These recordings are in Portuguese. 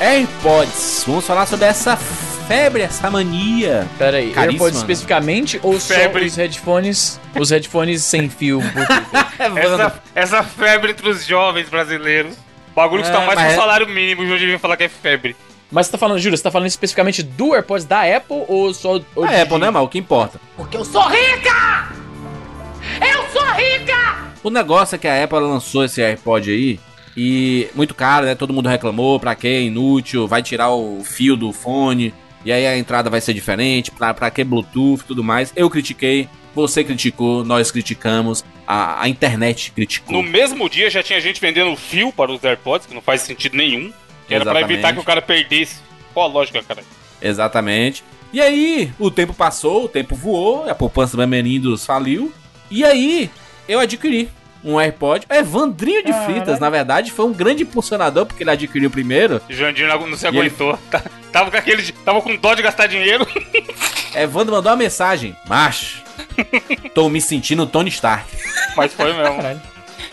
AirPods. Vamos falar sobre essa febre, essa mania. Pera aí, Caríssima, AirPods né? especificamente ou Febre. só os headphones, os headphones sem fio? Essa, essa febre entre os jovens brasileiros. Bagulho que É, está mais que o é- salário mínimo, o João devia falar que é febre. Mas você tá falando, Júlio, você tá falando especificamente do AirPods da Apple ou só ou A Apple, né, mal? O que importa? Porque eu sou rica! Eu sou rica! O negócio é que a Apple lançou esse AirPod aí e muito caro, né? Todo mundo reclamou, pra quê? Inútil, vai tirar o fio do fone e aí a entrada vai ser diferente, pra, pra que Bluetooth e tudo mais. Eu critiquei, você criticou, nós criticamos, a, a internet criticou. No mesmo dia já tinha gente vendendo fio para os AirPods, que não faz sentido nenhum. Que era pra Exatamente. evitar que o cara perdesse. Qual a lógica, cara? Exatamente. E aí, o tempo passou, o tempo voou, a poupança do Bamerindos faliu. E aí, eu adquiri um AirPod. Evandrinho de Fritas, na verdade, foi um grande impulsionador, porque ele adquiriu primeiro. Jandir não, se E ele- aguentou. Tá- Tava com aquele. Tava com dó de gastar dinheiro. Evandro mandou uma mensagem. Macho, tô me sentindo Tony Stark. Mas foi mesmo. Caralho.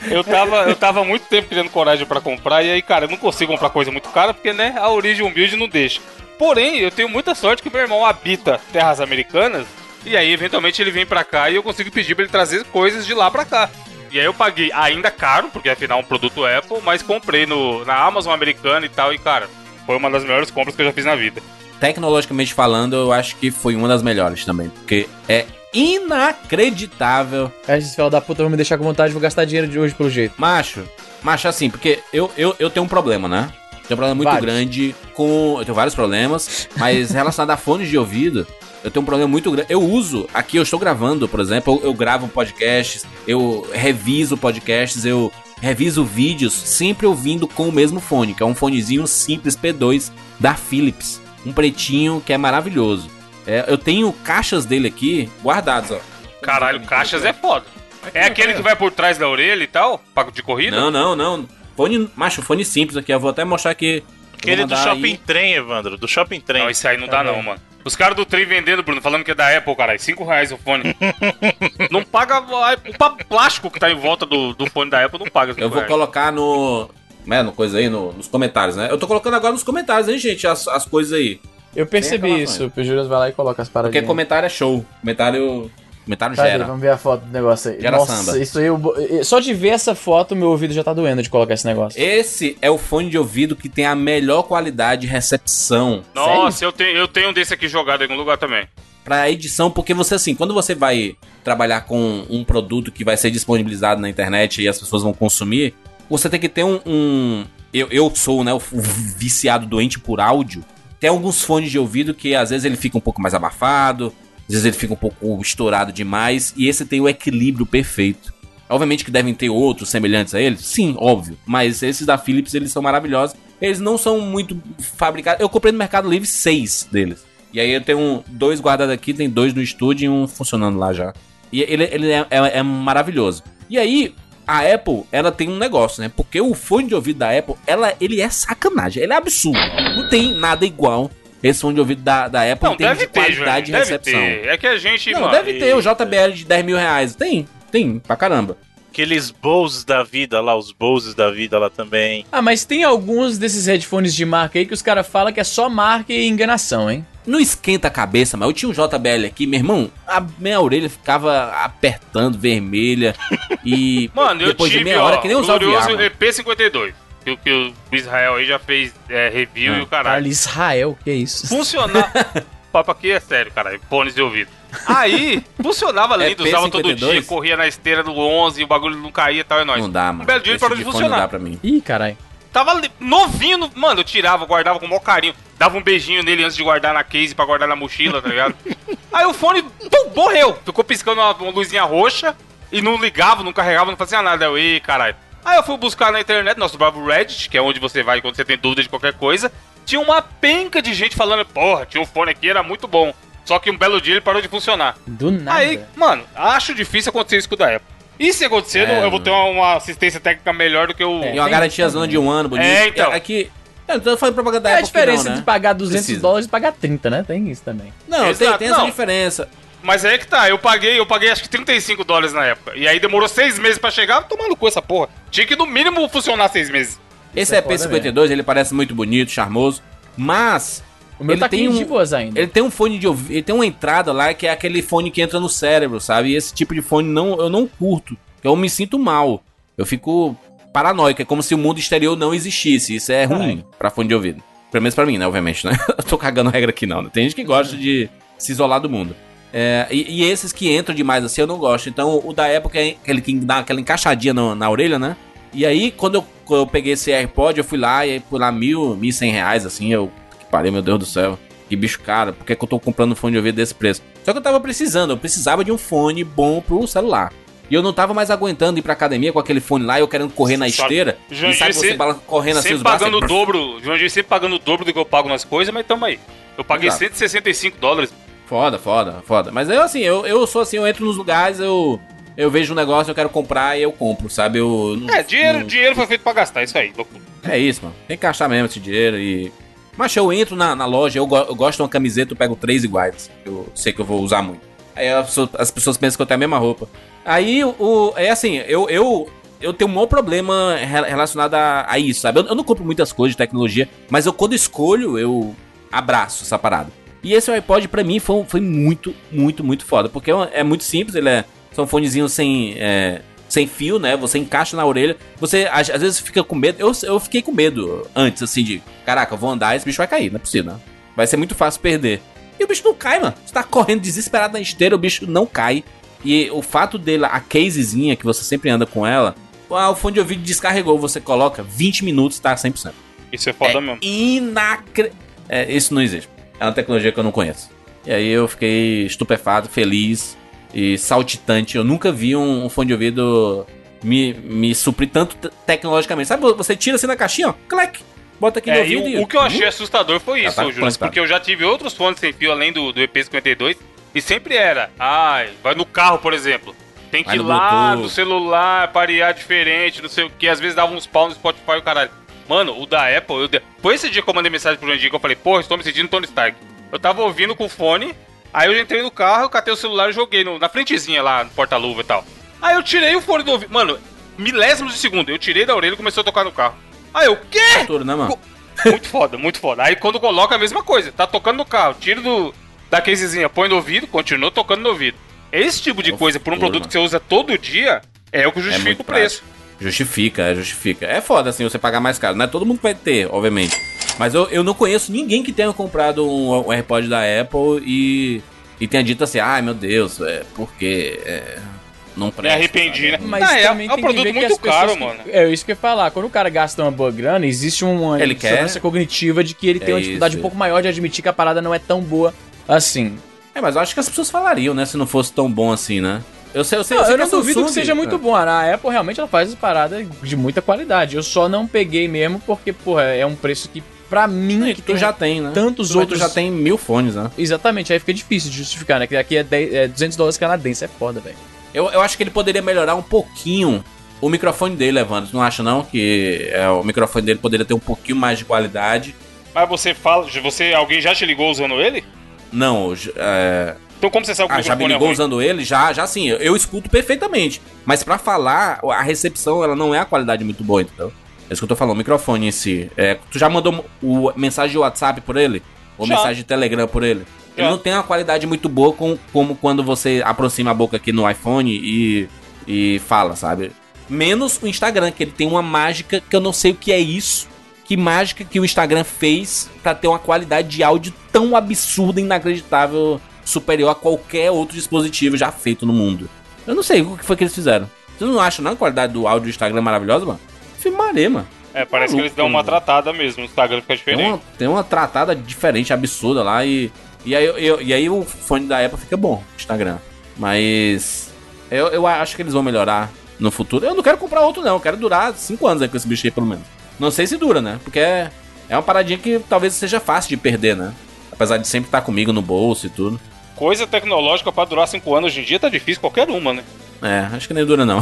Eu tava, eu tava muito tempo criando coragem pra comprar, e aí, cara, eu não consigo comprar coisa muito cara, porque, né, a origem humilde não deixa. Porém, eu tenho muita sorte que meu irmão habita terras americanas, e aí, eventualmente, ele vem pra cá e eu consigo pedir pra ele trazer coisas de lá pra cá. E aí eu paguei ainda caro, porque afinal é um produto Apple, mas comprei no, na Amazon americana e tal, e cara, foi uma das melhores compras que eu já fiz na vida. Tecnologicamente falando, eu acho que foi uma das melhores também, porque é inacreditável. Aí esse filho da puta vai me deixar com vontade, vou gastar dinheiro de hoje pelo jeito. Macho, macho, assim, porque eu, eu, eu tenho um problema, né? Tenho um problema muito Vários. grande com. Eu tenho vários problemas, mas relacionado a fones de ouvido, eu tenho um problema muito grande. Eu uso, aqui eu estou gravando, por exemplo, eu, eu gravo podcasts, eu reviso podcasts, eu reviso vídeos, sempre ouvindo com o mesmo fone, que é um fonezinho simples P2 da Philips. Um pretinho que é maravilhoso. É, eu tenho caixas dele aqui guardadas, ó. Caralho, caixas é foda. É aquele que vai por trás da orelha e tal, pago de corrida? Não, não, não. Fone, macho, fone simples aqui. Eu vou até mostrar aqui. Aquele do shopping aí. trem, Evandro. Do shopping trem. Não, esse aí não dá não, mano. Os caras do trem vendendo, Bruno, falando que é da Apple, caralho. 5 reais o fone. não paga o plástico que tá em volta do, do fone da Apple, não paga. Eu vou reais. colocar no. Né, no coisa aí, no- nos comentários, né? Eu tô colocando agora nos comentários, hein, gente, as, as coisas aí. Eu percebi isso, o Júlio vai lá e coloca as Porque paradinhas. comentário é show. Comentário. Comentário Cadê? gera. Vamos ver a foto do negócio aí. Gera Nossa, samba. isso aí. eu Só de ver essa foto, meu ouvido já tá doendo de colocar esse negócio. Esse é o fone de ouvido que tem a melhor qualidade de recepção Nossa, eu tenho, eu tenho um desse aqui jogado em algum lugar também. pra edição, porque você assim, quando você vai trabalhar com um produto que vai ser disponibilizado na internet e as pessoas vão consumir, você tem que ter um. um- eu, eu sou, né, o viciado doente por áudio. Tem alguns fones de ouvido que às vezes ele fica um pouco mais abafado, às vezes ele fica um pouco estourado demais, e esse tem o equilíbrio perfeito. Obviamente que devem ter outros semelhantes a ele, sim, óbvio. Mas esses da Philips, eles são maravilhosos. Eles não são muito fabricados. Eu comprei no Mercado Livre seis deles. E aí eu tenho dois guardados aqui, tem dois no estúdio e um funcionando lá já. E ele, ele é, é- é maravilhoso. E aí, a Apple, ela tem um negócio, né? Porque o fone de ouvido da Apple, ela, ele é sacanagem. Ele é absurdo. Não tem nada igual esse fone de ouvido da, da Apple Não, em termos deve de ter, qualidade de recepção. ter. É que a gente, Não, mano... deve ter o JBL de 10 mil reais. Tem, tem, pra caramba. Aqueles Bose da vida lá, os Boses da vida lá também. Ah, mas tem alguns desses headphones de marca aí que os caras falam que é só marca e enganação, hein? Não esquenta a cabeça, mas eu tinha um JBL aqui, meu irmão, a minha orelha ficava apertando, vermelha. E Mano, eu depois tive, de meia hora, ó, que nem usar o glorioso VR. mano. EP52. Que, o- que o Israel aí já fez é, review Ah, e o caralho. Caralho, Israel, que isso? Funcionar. Papo aqui é sério, cara. Fones de ouvido. Aí, funcionava É lindo, usava todo P52? dia, corria na esteira do 11, o bagulho não caía e tal, é nóis. Não dá, mano. Um belo dia ele Esse parou de fone Não dá funcionar. pra mim. Ih, caralho. Tava novinho, no- mano, eu tirava, guardava com o maior carinho. Dava um beijinho nele antes de guardar na case pra guardar na mochila, tá ligado? Aí o fone, pum, morreu. Ficou piscando uma, uma luzinha roxa e não ligava, não carregava, não fazia nada. Eu, ei, caralho. Aí eu fui buscar na internet, nosso bravo Reddit, que é onde você vai quando você tem dúvida de qualquer coisa. Tinha uma penca de gente falando, porra, tinha um fone aqui, era muito bom. Só que um belo dia ele parou de funcionar. Do nada. Aí, mano, acho difícil acontecer isso com o da Apple. E se acontecer, É, eu vou ter uma, uma assistência técnica melhor do que o. E uma tem garantia zona de um ano, bonito. É, então. Aqui. Eu não tô falando propaganda da É a Apple aqui, diferença não, né? de pagar 200 Precisa. dólares e pagar 30, né? Tem isso também. Não, tem, Exato, tem essa não. diferença. Mas aí que tá, eu paguei, eu paguei acho que 35 dólares na época. E aí demorou seis meses pra chegar, tomando cu essa porra. Tinha que no mínimo funcionar seis meses. Esse é foda EP52, ele parece muito bonito, charmoso, mas O meu Ele tá tem 15 um- de boas ainda. ele tem um fone de ouvido, ele tem uma entrada lá que é aquele fone que entra no cérebro, sabe? E esse tipo de fone não, eu não curto. Eu me sinto mal. Eu fico paranoico, é como se o mundo exterior não existisse. Isso é ruim pra fone de ouvido. Pelo menos pra mim, né? Obviamente, né? Eu tô cagando regra aqui não, né? Tem gente que gosta de se isolar do mundo. É, e, e esses que entram demais assim eu não gosto. Então o da época é aquele que dá aquela encaixadinha na, na orelha, né? E aí quando eu, quando eu peguei esse AirPod, eu fui lá e aí por lá mil, mil cem reais, assim, eu que parei, meu Deus do céu. Que bicho caro, por que, que eu tô comprando um fone de ouvido desse preço? Só que eu tava precisando, eu precisava de um fone bom pro celular. E eu não tava mais aguentando ir pra academia com aquele fone lá, eu querendo correr na esteira. Jandir, e sabe você sempre- bala- correndo assim os braços. pagando o dobro, Jandir sempre pagando o dobro do que eu pago nas coisas, mas tamo aí. Eu paguei Exato. 165 dólares. Foda, foda, foda. Mas eu assim, eu, eu sou assim, eu entro nos lugares, eu, eu vejo um negócio, eu quero comprar e eu compro, sabe? Eu, não- É, dinheiro, não- dinheiro foi feito pra gastar, isso aí, loucura. É isso, mano. Tem que achar mesmo esse dinheiro e. Mas eu entro na, na loja, eu, go- eu gosto de uma camiseta, eu pego três iguais. Eu sei que eu vou usar muito. Aí as pessoas, as pessoas pensam que eu tenho a mesma roupa. Aí o. o- é assim, eu, eu, eu tenho um maior problema re- relacionado a, a isso, sabe? Eu, eu não compro muitas coisas de tecnologia, mas eu quando escolho, eu abraço essa parada. E esse iPod pra mim foi, foi muito, muito, muito foda. Porque é é muito simples, ele é. São fonezinhos sem. é, sem fio, né? Você encaixa na orelha. Você às, às vezes fica com medo. Eu, eu fiquei com medo antes, assim, de. Caraca, eu vou andar, esse bicho vai cair, não é possível, né? Vai ser muito fácil perder. E o bicho não cai, mano. Você tá correndo desesperado na esteira, o bicho não cai. E o fato dele, a casezinha que você sempre anda com ela, o fone de ouvido descarregou, você coloca 20 minutos, tá 100%. Isso é foda é mesmo. inacre... É, isso não existe. É uma tecnologia que eu não conheço. E aí eu fiquei estupefato, feliz e saltitante. Eu nunca vi um, um fone de ouvido me, me suprir tanto te- tecnologicamente. Sabe, você tira assim na caixinha, ó, clac, bota aqui no É, e ouvido o, o que eu achei assustador foi Já isso, tá Júlio, conectado. porque eu já tive outros fones sem fio além do, do EP52 e sempre era, ai, vai no carro, por exemplo. Tem que ir lá Bluetooth. no celular, parear diferente, não sei o que, às vezes dava uns pau no Spotify e o caralho. Mano, o da Apple, eu de... foi esse dia que eu mandei mensagem pro Jandir que eu falei, porra, estou me sentindo Tony Stark. Eu tava ouvindo com o fone, aí eu entrei no carro, catei o celular e joguei no- na frentezinha lá, no porta-luva e tal. Aí eu tirei o fone do ouvido, mano, milésimos de segundo, eu tirei da orelha e começou a tocar no carro. Aí eu, quê? Tudo, né, mano? Muito foda, muito foda. Aí quando coloca a mesma coisa, tá tocando no carro, tira do, da casezinha, põe no ouvido, continua tocando no ouvido. Esse tipo de É coisa por um futuro, produto mano. que você usa todo dia é o que É justifica muito o preço. Justifica, é, justifica. É foda, assim, você pagar mais caro. Não é todo mundo que vai ter, obviamente. Mas eu, eu não conheço ninguém que tenha comprado um, um AirPod da Apple e, e tenha dito assim, ai meu Deus, é porque é, não Me presta. arrependi, né? Mas Ah, é, também é um tem que produto ver que muito caro, que- mano. É isso que eu ia falar. Quando o cara gasta uma boa grana, existe uma Ele dissonância quer- cognitiva de que ele tem É uma dificuldade isso. um pouco maior de admitir que a parada não é tão boa assim. É, mas eu acho que as pessoas falariam, né, se não fosse tão bom assim, né? Eu sei, eu sei, Não, sei eu que não a duvido que Samsung- seja muito é. bom. A Apple realmente ela faz as paradas de muita qualidade. Eu só não peguei mesmo porque, porra, é um preço que, pra mim, É, que que tem tu já tem, né? tantos Tu- outros. Tu já tem mil fones, né? Exatamente, aí fica difícil de justificar, né? Que aqui é, 10, é 200 dólares canadenses, é foda, velho. Eu, eu acho que ele poderia melhorar um pouquinho o microfone dele, Evandro. Tu não acha, não? Que é, o microfone dele poderia ter um pouquinho mais de qualidade. Mas você fala, você, alguém já te ligou usando ele? Não, é, Então como você sabe que Ah, o já me é ligou ruim? usando ele? Já, já sim. Eu, eu escuto perfeitamente. Mas pra falar, a recepção, ela não é a qualidade muito boa, entendeu? É isso que eu tô falando, o microfone em si. É, tu já mandou o mensagem de WhatsApp por ele? Ou Já. mensagem de Telegram por ele? Ele Já. não tem uma qualidade muito boa com, como quando você aproxima a boca aqui no iPhone e, e fala, sabe? Menos o Instagram, que ele tem uma mágica que eu não sei o que é isso. Que mágica que o Instagram fez pra ter uma qualidade de áudio tão absurda, inacreditável, superior a qualquer outro dispositivo já feito no mundo. Eu não sei o que foi que eles fizeram. Vocês não acham não a qualidade do áudio do Instagram maravilhosa, mano? Filmarei, mano. É, parece que Maluco, eles dão uma tratada mesmo, o Instagram fica Tem diferente. uma, tem uma tratada diferente, absurda lá e. E aí, eu- e aí o fone da Apple fica bom, Instagram. Mas. Eu, eu acho que eles vão melhorar no futuro. Eu não quero comprar outro, não. Eu quero durar 5 anos aí com esse bicho aí, pelo menos. Não sei se dura, né? Porque é, é uma paradinha que talvez seja fácil de perder, né? Apesar de sempre estar comigo no bolso e tudo. Coisa tecnológica pra durar 5 anos hoje em dia tá difícil qualquer uma, né? É, acho que nem dura, não.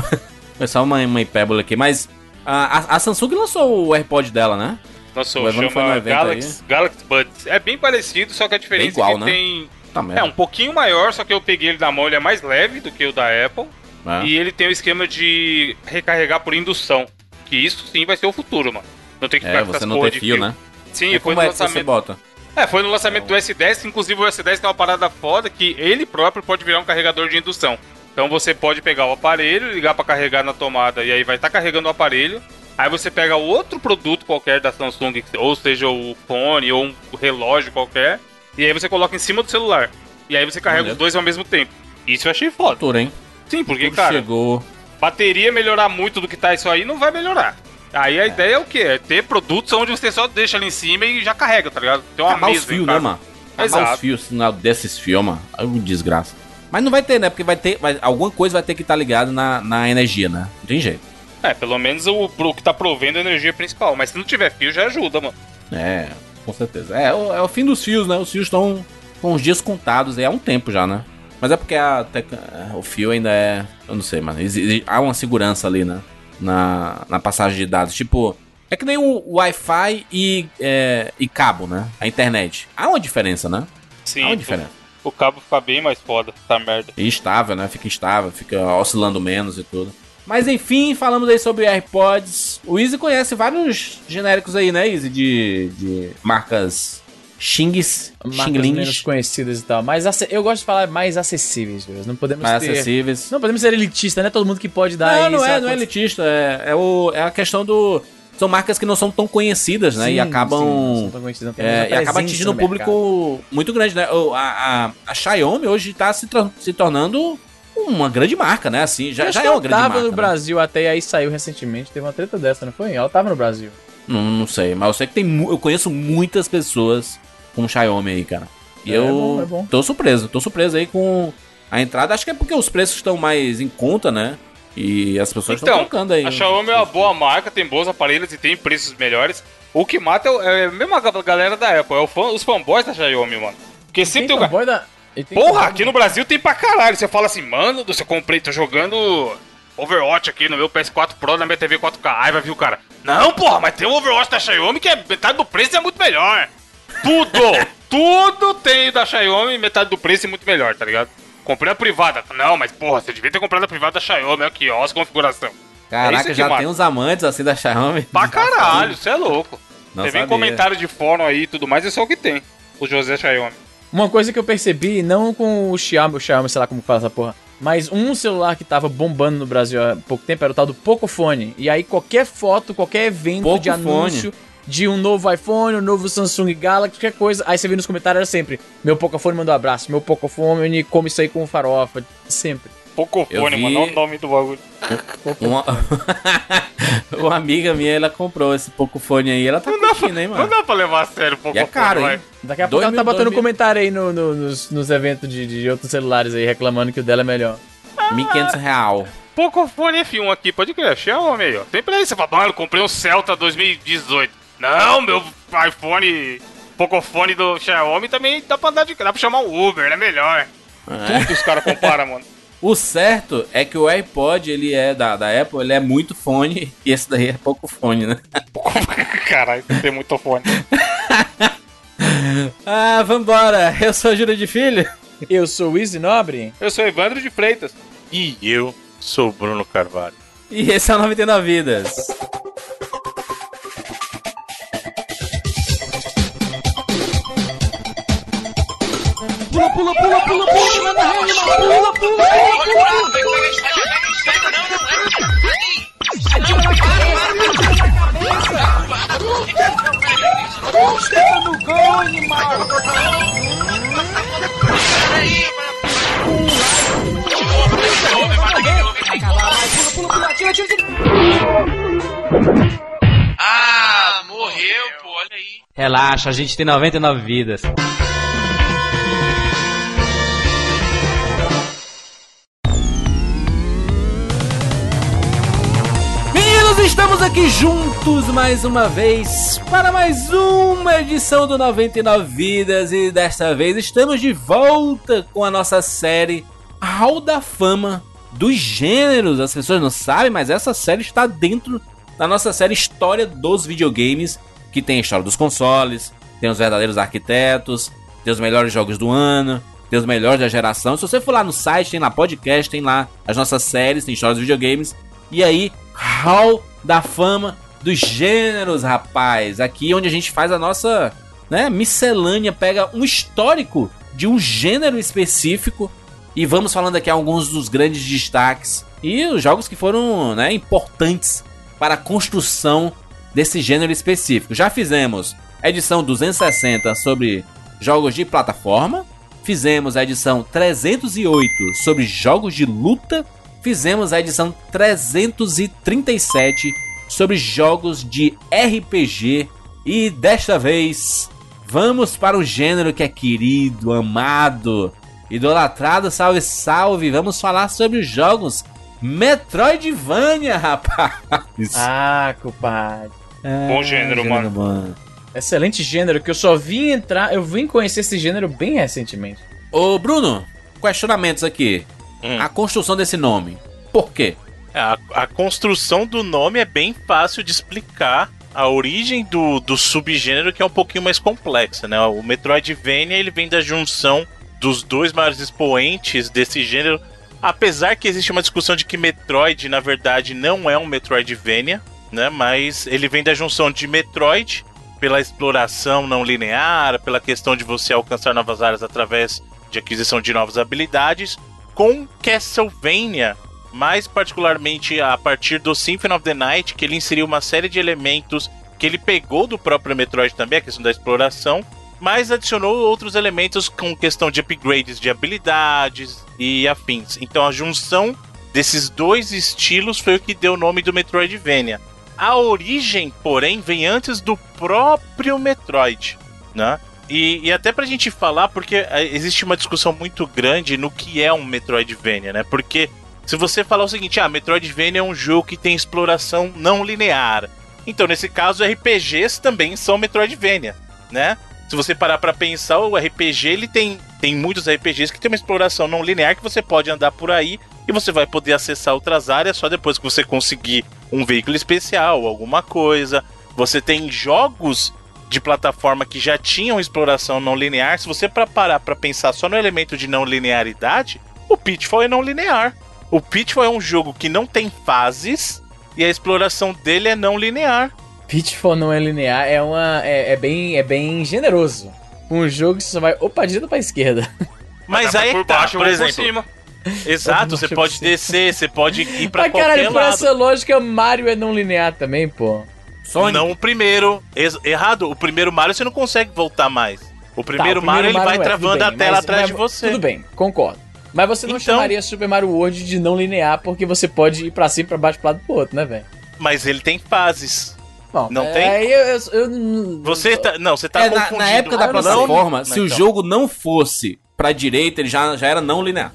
Foi só uma, uma hipérbole aqui. Mas a, a, Samsung lançou o AirPod dela, né? No chama Galaxy, Galaxy Buds. É bem parecido, só que a diferença igual, é que né? tem... Tá É, um pouquinho maior, só que eu peguei ele na mão, ele é mais leve do que o da Apple. É. E ele tem o esquema de recarregar por indução. Que isso sim vai ser o futuro, mano. Não tem que É, ficar com você não tem de fio, né? Sim, E foi como no é que você lançamento. bota? É, foi no lançamento do S10, inclusive o S10 tem uma parada foda que ele próprio pode virar um carregador de indução. Então você pode pegar o aparelho, ligar pra carregar na tomada e aí vai estar carregando o aparelho. Aí você pega outro produto qualquer da Samsung, ou seja o fone ou um relógio qualquer, e aí você coloca em cima do celular. E aí você carrega Olha. os dois ao mesmo tempo. Isso eu achei foda. Altura, hein? Sim, porque, Tudo cara, chegou. bateria melhorar muito do que tá isso aí não vai melhorar. Aí a ideia é o quê? É ter produtos onde você só deixa ali em cima e já carrega, tá ligado? Tem uma Acabar os mesa em fios, né, mano? Acabar Exato. os fios, desses fios, mano. É uma desgraça. Mas não vai ter, né? Porque vai ter. vai- alguma coisa vai ter que estar ligado na, na energia, né? Não tem jeito. É, pelo menos o, o que tá provendo a energia principal. Mas se não tiver fio, já ajuda, mano. É, com certeza. É, o- é o fim dos fios, né? Os fios estão com os dias contados aí há um tempo já, né? Mas é porque a tec- o fio ainda é. Eu não sei, mano. Há uma segurança ali, né? Na, na passagem de dados. Tipo, é que nem o Wi-Fi e, é, e cabo, né? A internet. Há uma diferença, né? Sim. Há uma diferença. O cabo fica bem mais foda, tá merda. E estável, né? Fica estável, fica oscilando menos e tudo. Mas enfim, falamos aí sobre AirPods. O Easy conhece vários genéricos aí, né, Easy? De, de marcas Xings, Marcas Xinglings, menos conhecidas e tal. Mas eu gosto de falar mais acessíveis, velho. Não podemos mais ter... acessíveis. Não podemos ser elitista, não é todo mundo que pode dar Não, não é, não é elitista. É, é, o, é a questão do. São marcas que não são tão conhecidas, né? Sim, e sim, acabam. não são conhecidas, não tem É, e acaba atingindo um público muito grande, né? A, a, a Xiaomi hoje tá se, se tornando uma grande marca, né? Assim, já, já é uma ela grande tava marca. no né? Brasil até e aí saiu recentemente. Teve uma treta dessa, não foi? Ela tava no Brasil. Não, não sei, mas eu sei que tem. Eu conheço muitas pessoas com Xiaomi aí, cara. E É eu bom, é bom. tô surpreso, tô surpreso aí com a entrada. Acho que é porque os preços estão mais em conta, né? E as pessoas estão Então, trocando aí. a Xiaomi é uma boa marca, tem bons aparelhos e tem preços melhores. O que mata é, é a mesma galera da Apple, é fã- os fanboys da Xiaomi, mano. Porque sempre tem, o fanboy da... tem Porra, aqui no Brasil tem pra caralho. Você fala assim, mano, eu comprei, tô jogando Overwatch aqui no meu PS4 Pro na minha TV 4K. Aí vai vir o cara. Não, porra, mas tem o Overwatch da Xiaomi que é metade do preço e é muito melhor. Tudo, tudo tem da Xiaomi metade do preço e muito melhor, tá ligado? Comprei a privada. Não, mas porra, você devia ter comprado a privada da Xiaomi aqui, ó, as configuração. é Caraca, que já mata. tem uns amantes assim da Xiaomi. Pra caralho, você é louco. Não você vem sabia. comentário de fórum aí e tudo mais, é só o que tem. O José Xiaomi. Uma coisa que eu percebi, não com o Xiaomi, o Xiaomi, sei lá como fala essa porra, mas um celular que tava bombando no Brasil há pouco tempo era o tal do Pocophone. E aí qualquer foto, qualquer evento de anúncio de um novo iPhone, um novo Samsung Galaxy, qualquer coisa, aí você vê nos comentários era sempre, meu Pocophone mandou abraço, meu Pocophone come isso aí com farofa, sempre. Pocofone, vi- mano, olha o nome do bagulho. Uma... uma amiga minha, ela comprou esse Pocophone aí. Ela tá curtindo, hein, Não mano? dá pra levar a sério o E Pocofone, é caro, vai. hein? Daqui a Dois pouco ela tá botando mil. comentário aí no- no- nos, nos eventos de, de outros celulares aí, reclamando que o dela é melhor. 1.500 real. Pocophone F1 aqui, pode crer, Xiaomi aí, ó. Sempre aí você fala, mano, eu comprei um Celta 2018. Não, meu iPhone, Pocophone do Xiaomi também dá pra andar de dá pra chamar um Uber, é melhor. É. Tudo os caras comparam, mano. O certo é que o AirPod, ele é da, da Apple, ele é muito fone e esse daí é pouco fone, né? Caralho, tem muito fone. Ah, vambora. Eu sou a Júlia de Filho. Eu sou o Easy Nobre. Eu sou Evandro de Freitas. E eu sou o Bruno Carvalho. E esse é o 99 Vidas. Ah, morreu, pô, olha aí. Relaxa, a gente tem 99 vidas. Aqui juntos mais uma vez para mais uma edição do 99 Vidas e desta vez estamos de volta com a nossa série Hall da Fama dos Gêneros. As pessoas não sabem, mas essa série está dentro da nossa série História dos Videogames, que tem a história dos consoles, tem os verdadeiros arquitetos, tem os melhores jogos do ano, tem os melhores da geração. Se você for lá no site, tem lá podcast, tem lá as nossas séries, tem histórias dos videogames. E aí, Hall da Fama dos gêneros, rapaz. Aqui onde a gente faz a nossa né, miscelânea, pega um histórico de um gênero específico e vamos falando aqui alguns dos grandes destaques e os jogos que foram né, importantes para a construção desse gênero específico. Já fizemos a edição 260 sobre jogos de plataforma, fizemos a edição 308 sobre jogos de luta, fizemos a edição 337 sobre jogos de RPG e desta vez vamos para um gênero que é querido, amado, idolatrado, salve salve. Vamos falar sobre os jogos Metroidvania, rapaz. Ah, culpado. Bom gênero, mano. Excelente gênero que eu só vim entrar, eu vim conhecer esse gênero bem recentemente. Ô, Bruno, questionamentos aqui. Hum. A construção desse nome. Por quê? A, a construção do nome é bem fácil de explicar. A origem do, do subgênero que é um pouquinho mais complexa, né? O Metroidvania ele vem da junção dos dois maiores expoentes desse gênero. Apesar que existe uma discussão de que Metroid, na verdade, não é um Metroidvania, né? Mas ele vem da junção de Metroid, pela exploração não linear, pela questão de você alcançar novas áreas através de aquisição de novas habilidades, com Castlevania, mais particularmente a partir do Symphony of the Night, que ele inseriu uma série de elementos que ele pegou do próprio Metroid também, a questão da exploração, mas adicionou outros elementos com questão de upgrades de habilidades e afins. Então a junção desses dois estilos foi o que deu o nome do Metroidvania. A origem, porém, vem antes do próprio Metroid, né? E, e até pra gente falar, porque eh, existe uma discussão muito grande no que é um Metroidvania, né? Porque se você falar o seguinte, ah, Metroidvania é um jogo que tem exploração não linear. Então, nesse caso, RPGs também são Metroidvania, né? Se você parar pra pensar, o RPG, ele tem, tem muitos RPGs que tem uma exploração não linear que você pode andar por aí e você vai poder acessar outras áreas só depois que você conseguir um veículo especial, alguma coisa. Você tem jogos de plataforma que já tinham exploração não linear. Se você para parar para pensar só no elemento de não linearidade, o Pitfall é não linear. O Pitfall é um jogo que não tem fases e a exploração dele é não linear. Pitfall não é linear, é uma é, é bem é bem generoso. Um jogo que você só vai opa direita pra esquerda. Mas aí por tá, baixo por exemplo, por cima. exato, você Por pode descer, você pode ir pra Mas qualquer caralho, por lado. essa lógica, Mario é não linear também, pô. Sonic. Não o primeiro. Errado. O primeiro Mario você não consegue voltar mais. O primeiro, Tá, o Mario ele vai é, travando bem, a tela mas- atrás mas- de você. Tudo bem, concordo. Mas você não Então- chamaria Super Mario World de não linear porque você pode ir pra cima, pra baixo, pro lado pro outro, né, velho? Mas ele tem fases. Bom, Não é, tem? Aí eu, eu, eu não- Você tá. Não, você tá É, na, confundindo. na época da plataforma, Não, se o então. jogo não fosse pra direita, ele já, já era não linear.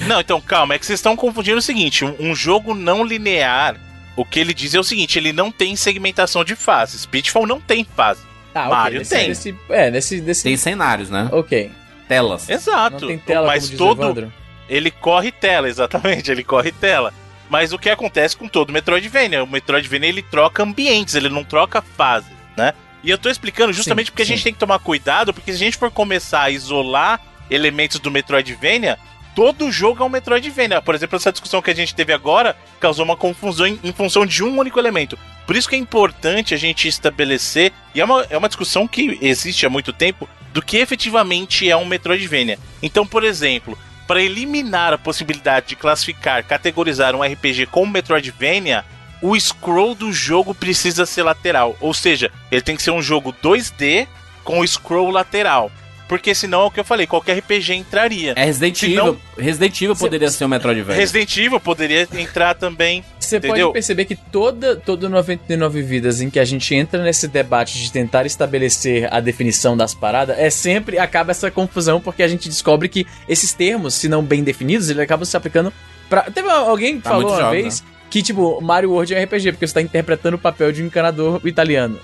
Não, então calma, é que vocês estão confundindo o seguinte: um, um jogo não linear, o que ele diz é o seguinte: ele não tem segmentação de fases. Pitfall não tem fase. Tá, Mario nesse- tem. nesse- é, nesse. nesse Tem cenários, né? Ok. Telas. Exato. Não tem tela, mas como diz todo. Ele corre tela, exatamente, ele corre tela. Mas o que acontece com todo Metroidvania? O Metroidvania ele troca ambientes, ele não troca fases, né? E eu tô explicando justamente Sim, porque a sim. gente tem que tomar cuidado, porque se a gente for começar a isolar elementos do Metroidvania, todo jogo é um Metroidvania. Por exemplo, essa discussão que a gente teve agora causou uma confusão em, em função de um único elemento. Por isso que é importante a gente estabelecer, e é uma, é uma discussão que existe há muito tempo, do que efetivamente é um Metroidvania. Então, por exemplo, para eliminar a possibilidade de classificar, categorizar um RPG como Metroidvania, o scroll do jogo precisa ser lateral. Ou seja, ele tem que ser um jogo 2D com scroll lateral. Porque senão é o que eu falei, qualquer RPG entraria. É Resident Se Evil. Resident Evil poderia ser um Metroidvania. Resident Evil poderia entrar também. Você pode perceber que toda, todo 99 vidas em que a gente entra nesse debate de tentar estabelecer a definição das paradas, é sempre acaba essa confusão, porque a gente descobre que esses termos, se não bem definidos, ele acaba se aplicando pra. Teve alguém que Pra falou uma vez que, tipo, Mario World é RPG, porque você tá interpretando o papel de um encanador italiano.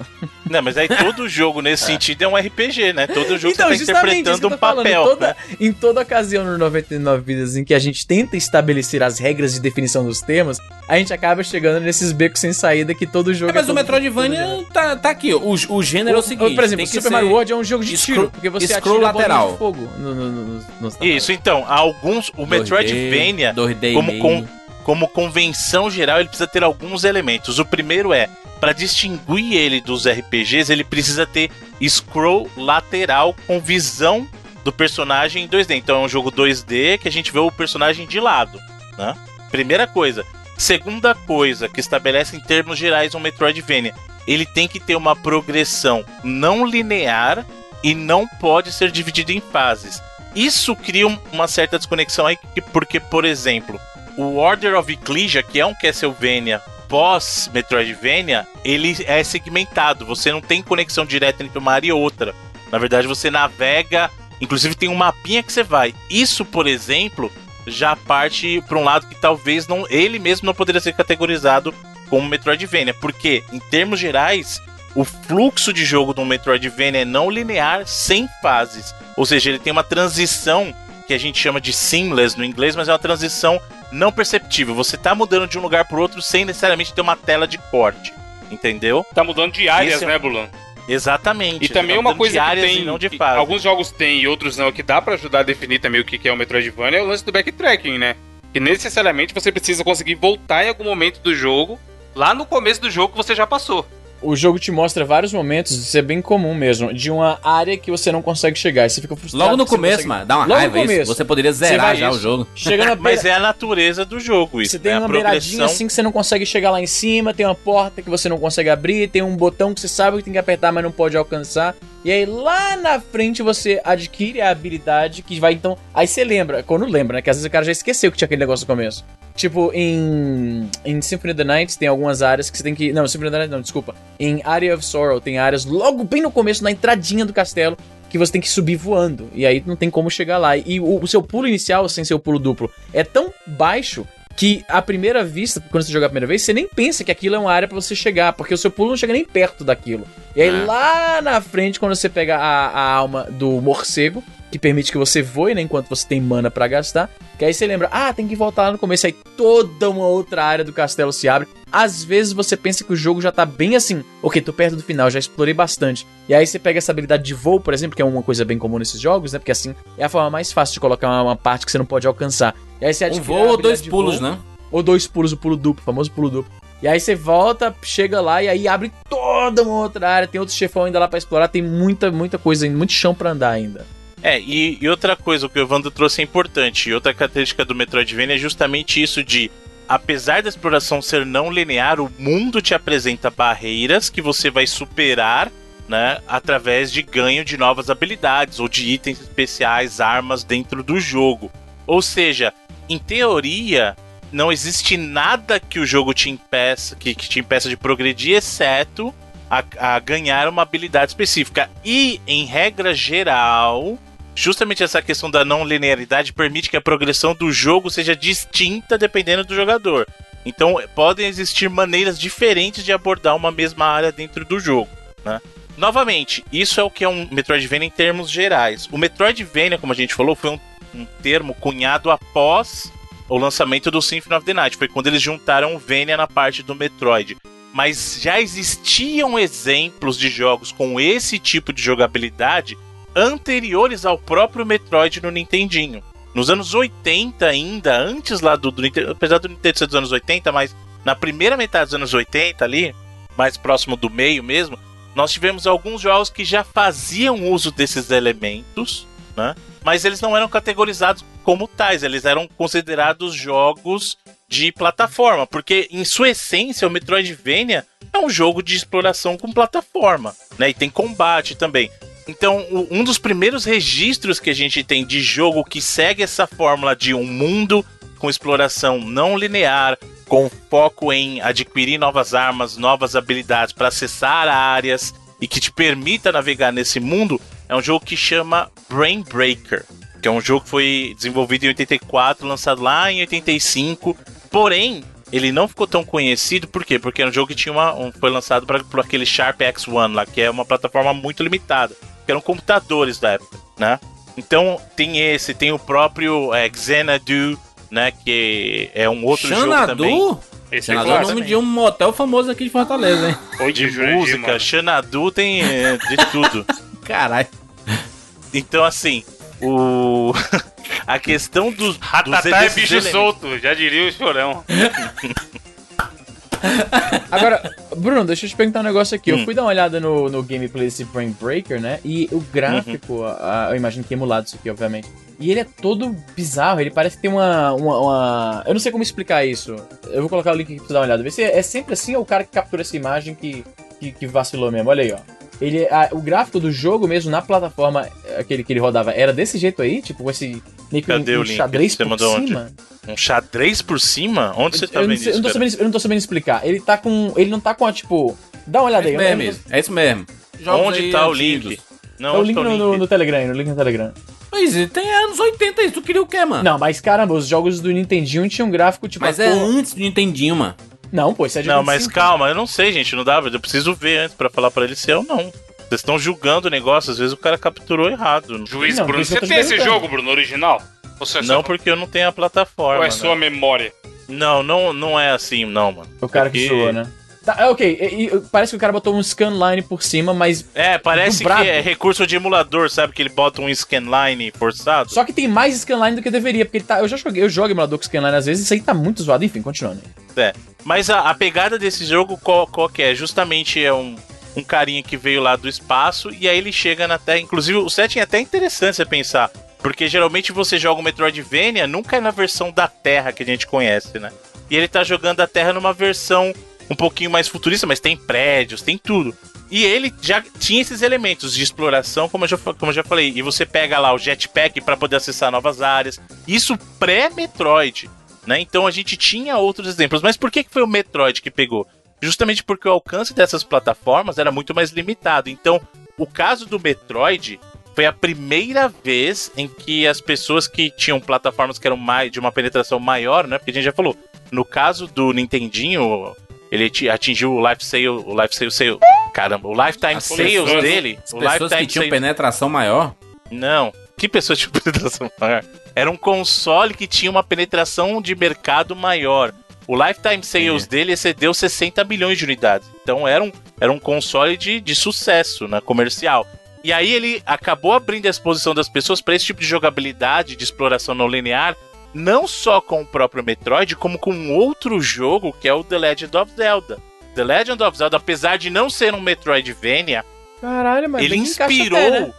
Não, mas aí todo jogo nesse sentido é um RPG, né? Todo jogo então, você tá interpretando um falando. papel. Em toda, né? em toda ocasião no 99 Vidas em que a gente tenta estabelecer as regras de definição dos termos, a gente acaba chegando nesses becos sem saída que todo jogo É, mas todo- o Metroidvania tá, tá aqui. O, o gênero é o seguinte. Por exemplo, tem que Super Mario World é um jogo de scroll- tiro, porque você scroll atira lateral. de fogo no, no, no, Isso, então, alguns. O 2D, Metroidvania, 2D como meio. com. Como convenção geral, ele precisa ter alguns elementos. O primeiro é, para distinguir ele dos RPGs, ele precisa ter scroll lateral com visão do personagem em 2D. Então é um jogo 2D que a gente vê o personagem de lado, né? Primeira coisa. Segunda coisa que estabelece em termos gerais um Metroidvania, ele tem que ter uma progressão não linear e não pode ser dividido em fases. Isso cria uma certa desconexão aí, porque, por exemplo, o Order of Ecclesia, que é um Castlevania pós Metroidvania, ele é segmentado. Você não tem conexão direta entre uma área e outra. Na verdade, você navega, inclusive tem um mapinha que você vai. Isso, por exemplo, já parte para um lado que talvez não ele mesmo não poderia ser categorizado como Metroidvania, porque em termos gerais, o fluxo de jogo do Metroidvania é não linear, sem fases. Ou seja, ele tem uma transição que a gente chama de seamless no inglês, mas é uma transição não perceptível. Você tá mudando de um lugar para outro sem necessariamente ter uma tela de corte. Entendeu? Tá mudando de áreas, é- né, Bulan? Exatamente. E também Tá uma coisa de que tem, que alguns jogos têm e outros não, que dá pra ajudar a definir também o que é o Metroidvania, é o lance do backtracking, né? Que necessariamente você precisa conseguir voltar em algum momento do jogo, lá no começo do jogo que você já passou. O jogo te mostra vários momentos, isso é bem comum mesmo, de uma área que você não consegue chegar. E você fica frustrado. Logo no você começo, consegue- mano, dá uma Logo no raiva isso. começo. Você poderia Você zerar vai já isso. o jogo. Chega na Mas beira- é a natureza do jogo isso. Você tem né? uma a beiradinha progressão. assim que você não consegue chegar lá em cima, tem uma porta que você não consegue abrir, tem um botão que você sabe que tem que apertar, mas não pode alcançar. E aí lá na frente você adquire a habilidade que vai então. Aí você lembra, quando lembra, né? Que às vezes o cara já esqueceu que tinha aquele negócio no começo. Tipo, em, em Symphony of the Night tem algumas áreas que você tem que. Não, Symphony of the Night não, desculpa. Em Area of Sorrow tem áreas logo bem no começo, na entradinha do castelo, que você tem que subir voando. E aí não tem como chegar lá. E o, o seu pulo inicial, sem ser o pulo duplo, é tão baixo que à primeira vista, quando você jogar a primeira vez, você nem pensa que aquilo é uma área pra você chegar, porque o seu pulo não chega nem perto daquilo. E aí É. lá na frente, quando você pega a, a alma do morcego, que permite que você voe, né, enquanto você tem mana pra gastar, que aí você lembra, ah, tem que voltar lá no começo, aí toda uma outra área do castelo se abre. Às vezes você pensa que o jogo já tá bem assim, ok, tô perto do final, já explorei bastante. E aí você pega essa habilidade de voo, por exemplo, que é uma coisa bem comum nesses jogos, né, porque assim é a forma mais fácil de colocar uma, uma parte que você não pode alcançar. E aí você Um voo ou dois pulos, voo, né? ou dois pulos, o pulo duplo, o famoso pulo duplo. E aí você volta, chega lá e aí abre toda uma outra área, tem outro chefão ainda lá pra explorar, tem muita, muita coisa, ainda, muito chão pra andar ainda. É, e, e outra coisa, o que o Evandro trouxe é importante. E outra característica do Metroidvania é justamente isso de. Apesar da exploração ser não linear, o mundo te apresenta barreiras que você vai superar, né? Através de ganho de novas habilidades ou de itens especiais, armas dentro do jogo. Ou seja, em teoria, não existe nada que o jogo te impeça, que, que te impeça de progredir, exceto a, a ganhar uma habilidade específica. E, em regra geral, justamente essa questão da não linearidade permite que a progressão do jogo seja distinta dependendo do jogador. Então, podem existir maneiras diferentes de abordar uma mesma área dentro do jogo, né? Novamente, isso é o que é um Metroidvania em termos gerais. O Metroidvania, como a gente falou, foi um, um termo cunhado após o lançamento do Symphony of the Night. Foi quando eles juntaram o Vania na parte do Metroid. Mas já existiam exemplos de jogos com esse tipo de jogabilidade anteriores ao próprio Metroid no Nintendinho. Nos anos 80 ainda, antes lá do, do Nintendo, apesar do Nintendo ser dos anos 80, mas na primeira metade dos anos 80 ali, mais próximo do meio mesmo, nós tivemos alguns jogos que já faziam uso desses elementos, né? Mas eles não eram categorizados como tais, eles eram considerados jogos de plataforma, porque em sua essência o Metroidvania é um jogo de exploração com plataforma, né? E tem combate também. Então, o- um dos primeiros registros que a gente tem de jogo que segue essa fórmula de um mundo com exploração não linear, com foco em adquirir novas armas, novas habilidades para acessar áreas e que te permita navegar nesse mundo, é um jogo que chama Brain Breaker, que é um jogo que foi desenvolvido em 84, lançado lá em 85. Porém, ele não ficou tão conhecido, por quê? Porque era um jogo que tinha uma, um- foi lançado para aquele Sharp X1 lá, que é uma plataforma muito limitada, que eram computadores da época, né? Então tem esse, tem o próprio é, Xanadu, né? Que é um outro jogo também. Xanadu? Esse é Xanadu é o clássico. nome de um motel famoso aqui de Fortaleza, hein? Oi, De Jurandir, música, mano. Xanadu tem é, de tudo. Caralho. Então, assim, o. a questão dos. dos Ratatá é bicho elementos- solto, já diria o chorão. Agora, Bruno, deixa eu te perguntar um negócio aqui. Hum. Eu fui dar uma olhada no, no gameplay desse Brain Breaker, né? E o gráfico, Uhum. a- a- eu imagino que é emulado isso aqui, obviamente. E ele é todo bizarro, ele parece que tem uma, uma, uma- Eu não sei como explicar isso. Eu vou colocar o link aqui pra você dar uma olhada. Vê se é, é sempre assim ou o cara que captura essa imagem que, que, que vacilou mesmo. Olha aí, ó. Ele, a- o gráfico do jogo mesmo na plataforma aquele que ele rodava era desse jeito aí? Tipo, com esse meio que um, Cadê o um link? xadrez Você por mandou onde? cima? Um xadrez por cima? Onde você tá eu, não vendo sei- eu isso? não tô cara? sabendo, eu não tô sabendo explicar. Ele tá com. Ele não tá com a, tipo. Dá uma É olhada aí. isso eu- eu mesmo, não é isso mesmo. Jogos Onde aí tá o antigos. link? Não, É o link tá no, no, no Telegram, no link no Telegram. Pois é, tem anos 80 isso. Tu queria o quê, mano? Não, mas caramba, os jogos do Nintendinho tinham um gráfico tipo. Mas é cor- antes do Nintendinho, mano. Não, pô, isso é de Não, mas 25. calma, eu não sei, gente, não dá, eu preciso ver antes pra falar pra ele se é ou não. Vocês estão julgando o negócio, às vezes o cara capturou errado. Juiz Não, Bruno, que eu você tem esse jogo, Bruno, original? Ou você é Não só- porque eu não tenho a plataforma. ou é né? sua memória? Não, não, não é assim, não, mano. O cara que Porque- zoou, né? Tá, é, ok. e- e parece que o cara botou um scanline por cima, mas. É, parece que é recurso de emulador, sabe? Que ele bota um scanline forçado. Só que tem mais scanline do que deveria, porque ele tá. Eu já joguei, eu jogo emulador com scanline às vezes, isso aí tá muito zoado. Enfim, continuando. É. Mas a, a pegada desse jogo, qual, qual que é? Justamente é um, um carinha que veio lá do espaço e aí ele chega na Terra. Inclusive, o setting é até interessante você pensar. Porque geralmente você joga o Metroidvania, nunca é na versão da Terra que a gente conhece, né? E ele tá jogando a Terra numa versão um pouquinho mais futurista, mas tem prédios, tem tudo. E ele já tinha esses elementos de exploração, como eu já, como eu já falei. E você pega lá o jetpack para poder acessar novas áreas. Isso pré-Metroid, né? Então a gente tinha outros exemplos. Mas por que que foi o Metroid que pegou? Justamente porque o alcance dessas plataformas era muito mais limitado. Então, o caso do Metroid foi a primeira vez em que as pessoas que tinham plataformas que eram mais de uma penetração maior, né? Porque a gente já falou, no caso do Nintendinho, ele ti- atingiu o life sale, o life sale, sale caramba, o lifetime As sales pessoas- dele, As o pessoas que lifetime tinham sales- penetração maior. não. Que pessoa tinha penetração maior? Era um console que tinha uma penetração de mercado maior. O lifetime sales Entendi. dele excedeu 60 milhões de unidades. Então era um, era um console de, de sucesso né, comercial. E aí ele acabou abrindo a exposição das pessoas para esse tipo de jogabilidade, de exploração não linear, não só com o próprio Metroid, como com outro jogo que é o The Legend of Zelda. The Legend of Zelda, apesar de não ser um Metroidvania, Caralho, mas Ele bem encaixa inspirou- até, né?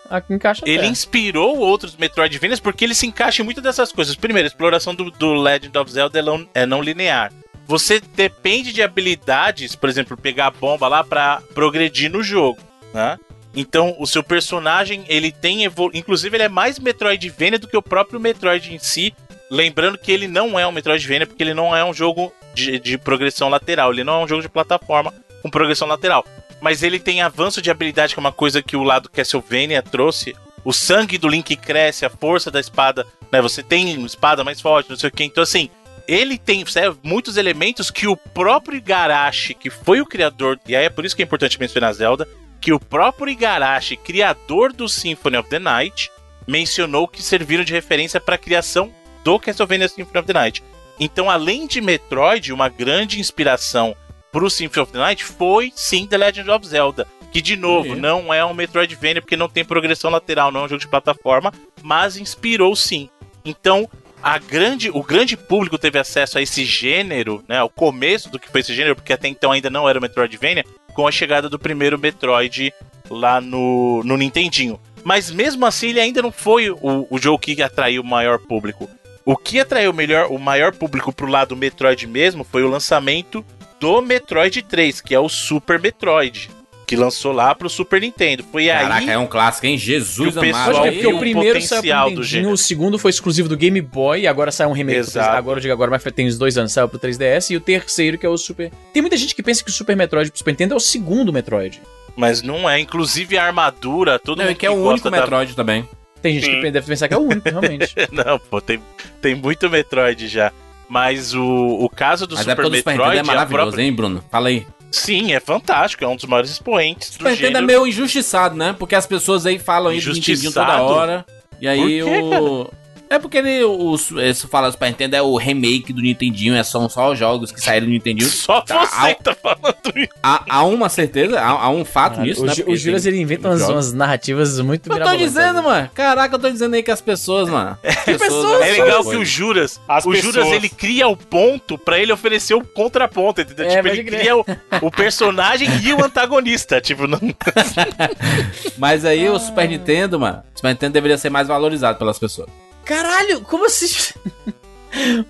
Ele inspirou outros Metroidvanias porque ele se encaixa em muitas dessas coisas. Primeiro, a exploração do, do Legend of Zelda é não, é linear. Você depende de habilidades, por exemplo, pegar a bomba lá pra progredir no jogo, né? Então, o seu personagem, ele tem evolu... Inclusive, ele é mais Metroidvania do que o próprio Metroid em si. Lembrando que ele não é um Metroidvania, porque ele não é um jogo de, de progressão lateral. Ele não é um jogo de plataforma com progressão lateral. Mas ele tem avanço de habilidade, que é uma coisa que o lado Castlevania trouxe. O sangue do Link cresce, a força da espada, né? Você tem uma espada mais forte, não sei o que. Então, assim, ele tem sabe, muitos elementos que o próprio Igarashi, que foi o criador, e aí é por isso que é importante mencionar Zelda, que o próprio Igarashi, criador do Symphony of the Night, mencionou que serviram de referência para a criação do Castlevania Symphony of the Night. Então, além de Metroid, uma grande inspiração pro Symphony of the Night foi sim The Legend of Zelda. Que, de novo, Sim. não é um Metroidvania porque não tem progressão lateral, não é um jogo de plataforma, mas inspirou sim. Então, a grande, o grande público teve acesso a esse gênero, né, ao começo do que foi esse gênero, porque até então ainda não era o Metroidvania, com a chegada do primeiro Metroid lá no, no Nintendinho. Mas mesmo assim, ele ainda não foi o, o jogo que atraiu o maior público. O que atraiu o, melhor, o maior público pro lado Metroid mesmo foi o lançamento do Metroid 3, que é o Super Metroid, que lançou lá pro Super Nintendo. Foi Caraca, aí é um clássico, hein? Jesus que o amado. Eu acho que é porque o o primeiro saiu potencial pro do Nintendinho, gênero. o segundo foi exclusivo do Game Boy, e agora saiu um remake. pro 3- Exato. Agora eu digo agora, mas tem uns dois anos, saiu pro 3DS, e o terceiro que é o Super... Tem muita gente que pensa que o Super Metroid pro Super Nintendo é o segundo Metroid. Mas não é. Inclusive a armadura, todo Não, mundo e que é o único da- Metroid também. Tem gente Sim. que deve pensar que é o único, realmente. Não, pô, tem, tem muito Metroid já. Mas o, o caso do Mas é Super Super Metroid Nintendo é maravilhoso, própria- hein, Bruno? Fala aí. Sim, é fantástico, é um dos maiores expoentes O do Super Nintendo é meio injustiçado, né? Porque as pessoas aí falam aí do Nintendinho toda hora. E aí o. É porque ele, os, isso fala Super Nintendo é o remake do Nintendinho, é, são só os jogos que saíram do Nintendinho. Só Tá, você há- tá falando isso. Há, há uma certeza, há, há um fato Cara, nisso, o, né? O Juras tem- ele inventa umas, umas narrativas muito Eu tô dizendo, né? mano. Caraca, eu tô dizendo aí que as pessoas, mano. Que pessoas? É legal que o Juras, As o pessoas. Juras ele cria o ponto pra ele oferecer o contraponto, entendeu? É, tipo, ele cria o, o personagem e o antagonista, tipo, não... Mas aí o Super Nintendo, mano. O Super Nintendo deveria ser mais valorizado pelas pessoas. Caralho, como assim?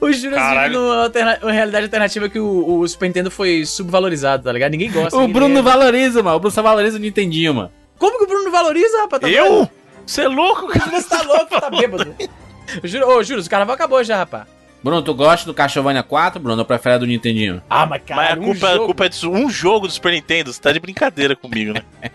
O Juras Caralho. vive numa alterna- uma realidade alternativa que o, o Super Nintendo foi subvalorizado, tá ligado? Ninguém gosta. O ninguém Bruno valoriza, mano. O Bruno só valoriza o Nintendinho, mano. Como que o Bruno valoriza, rapaz? Tá? Eu? Você é louco, O cara? Juras tá louco, tá bêbado. Eu juro- Ô, Juras, o carnaval acabou já, rapaz. Bruno, tu gosta do Castlevania 4, Bruno? Ou prefere a do Nintendinho? Ah, mas Mas a cara, um culpa, a jogo- culpa é de um jogo do Super Nintendo, você tá de brincadeira comigo, né?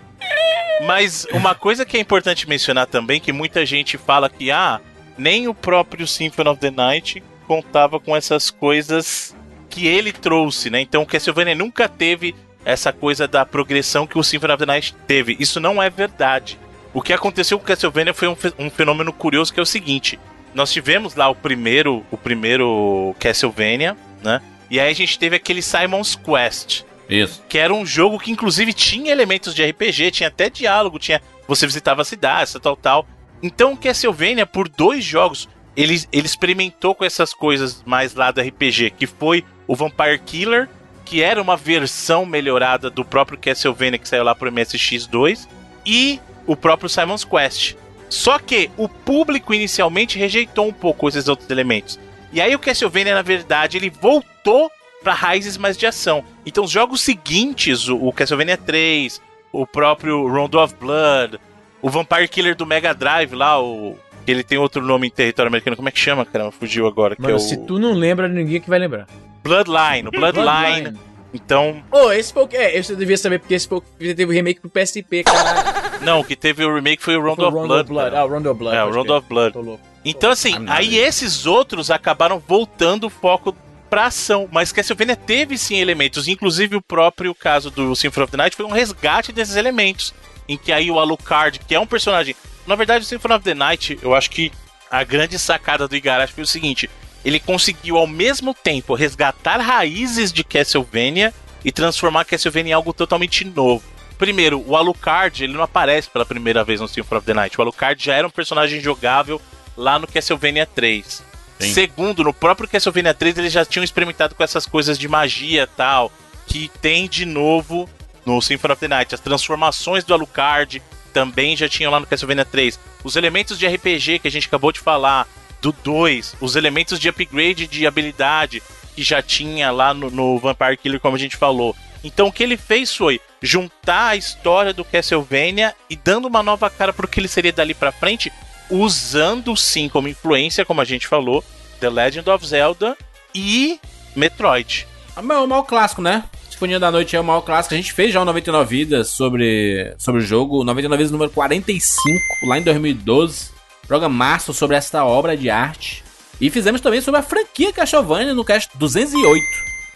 Mas uma coisa que é importante mencionar também, que muita gente fala que, ah, nem o próprio Symphony of the Night contava com essas coisas que ele trouxe, né? Então o Castlevania nunca teve essa coisa da progressão que o Symphony of the Night teve. Isso não é verdade. O que aconteceu com o Castlevania foi um, um fenômeno curioso que é o seguinte: nós tivemos lá o primeiro, o primeiro Castlevania, né? E aí a gente teve aquele Simon's Quest, Isso. que era um jogo que inclusive tinha elementos de RPG, tinha até diálogo, tinha você visitava a cidade, tal, tal. Então o Castlevania, por dois jogos, ele, ele experimentou com essas coisas mais lá do RPG, que foi o Vampire Killer, que era uma versão melhorada do próprio Castlevania que saiu lá pro MSX2, e o próprio Simon's Quest. Só que o público inicialmente rejeitou um pouco esses outros elementos. E aí o Castlevania, na verdade, ele voltou para raízes mais de ação. Então os jogos seguintes, o, Castlevania 3, o próprio Rondo of Blood, o Vampire Killer do Mega Drive lá, o ele tem outro nome em território americano, como é que chama, caramba? Fugiu agora, que Mano, é o se tu não lembra, ninguém que vai lembrar. Bloodline, o Bloodline. Então, Ô, esse foi o que. É, eu devia saber porque esse foi o que teve o remake pro PSP, caralho. não, o que teve o remake foi o Rondo Foi o of Rondo Blood. of Blood. cara. Ah, o Rondo of Blood. é, o crer. of Blood. Tô louco. Então, assim, nada. aí esses outros acabaram voltando o foco pra ação. Mas Castlevania teve sim elementos, inclusive o próprio caso do Symphony of the Night foi um resgate desses elementos. Em que aí o Alucard, que é um personagem. Na verdade, o Symphony of the Night, eu acho que a grande sacada do Igarashi foi o seguinte: ele conseguiu ao mesmo tempo resgatar raízes de Castlevania e transformar Castlevania em algo totalmente novo. Primeiro, o Alucard, ele não aparece pela primeira vez no Symphony of the Night. O Alucard já era um personagem jogável lá no Castlevania 3. Sim. Segundo, no próprio Castlevania 3 eles já tinham experimentado com essas coisas de magia e tal, que tem de novo no Symphony of the Night. As transformações do Alucard também já tinham lá no Castlevania 3. Os elementos de RPG que a gente acabou de falar, do 2, os elementos de upgrade de habilidade que já tinha lá no, no Vampire Killer, como a gente falou. Então o que ele fez foi juntar a história do Castlevania e dando uma nova cara pro que ele seria dali pra frente, usando sim como influência, como a gente falou, The Legend of Zelda e Metroid. É o maior- o maior clássico, né? Sinfonia da Noite é o maior clássico. A gente fez já o 99 Vidas sobre, sobre o jogo. 99 Vidas número 45, lá em 2012. Programaço sobre esta obra de arte. E fizemos também sobre a franquia Castlevania no cast 208,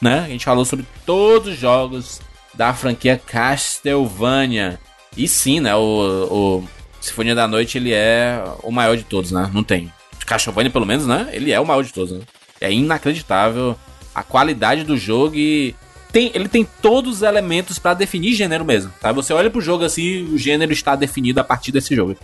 né? A gente falou sobre todos os jogos da franquia Castlevania. E sim, né? O, o Sinfonia da Noite, ele é o maior de todos, né? Não tem. Castlevania, pelo menos, né? Ele é o maior de todos, né? É inacreditável a qualidade do jogo e tem, ele tem todos os elementos pra definir gênero mesmo, tá? Você olha pro jogo assim, o gênero está definido a partir desse jogo.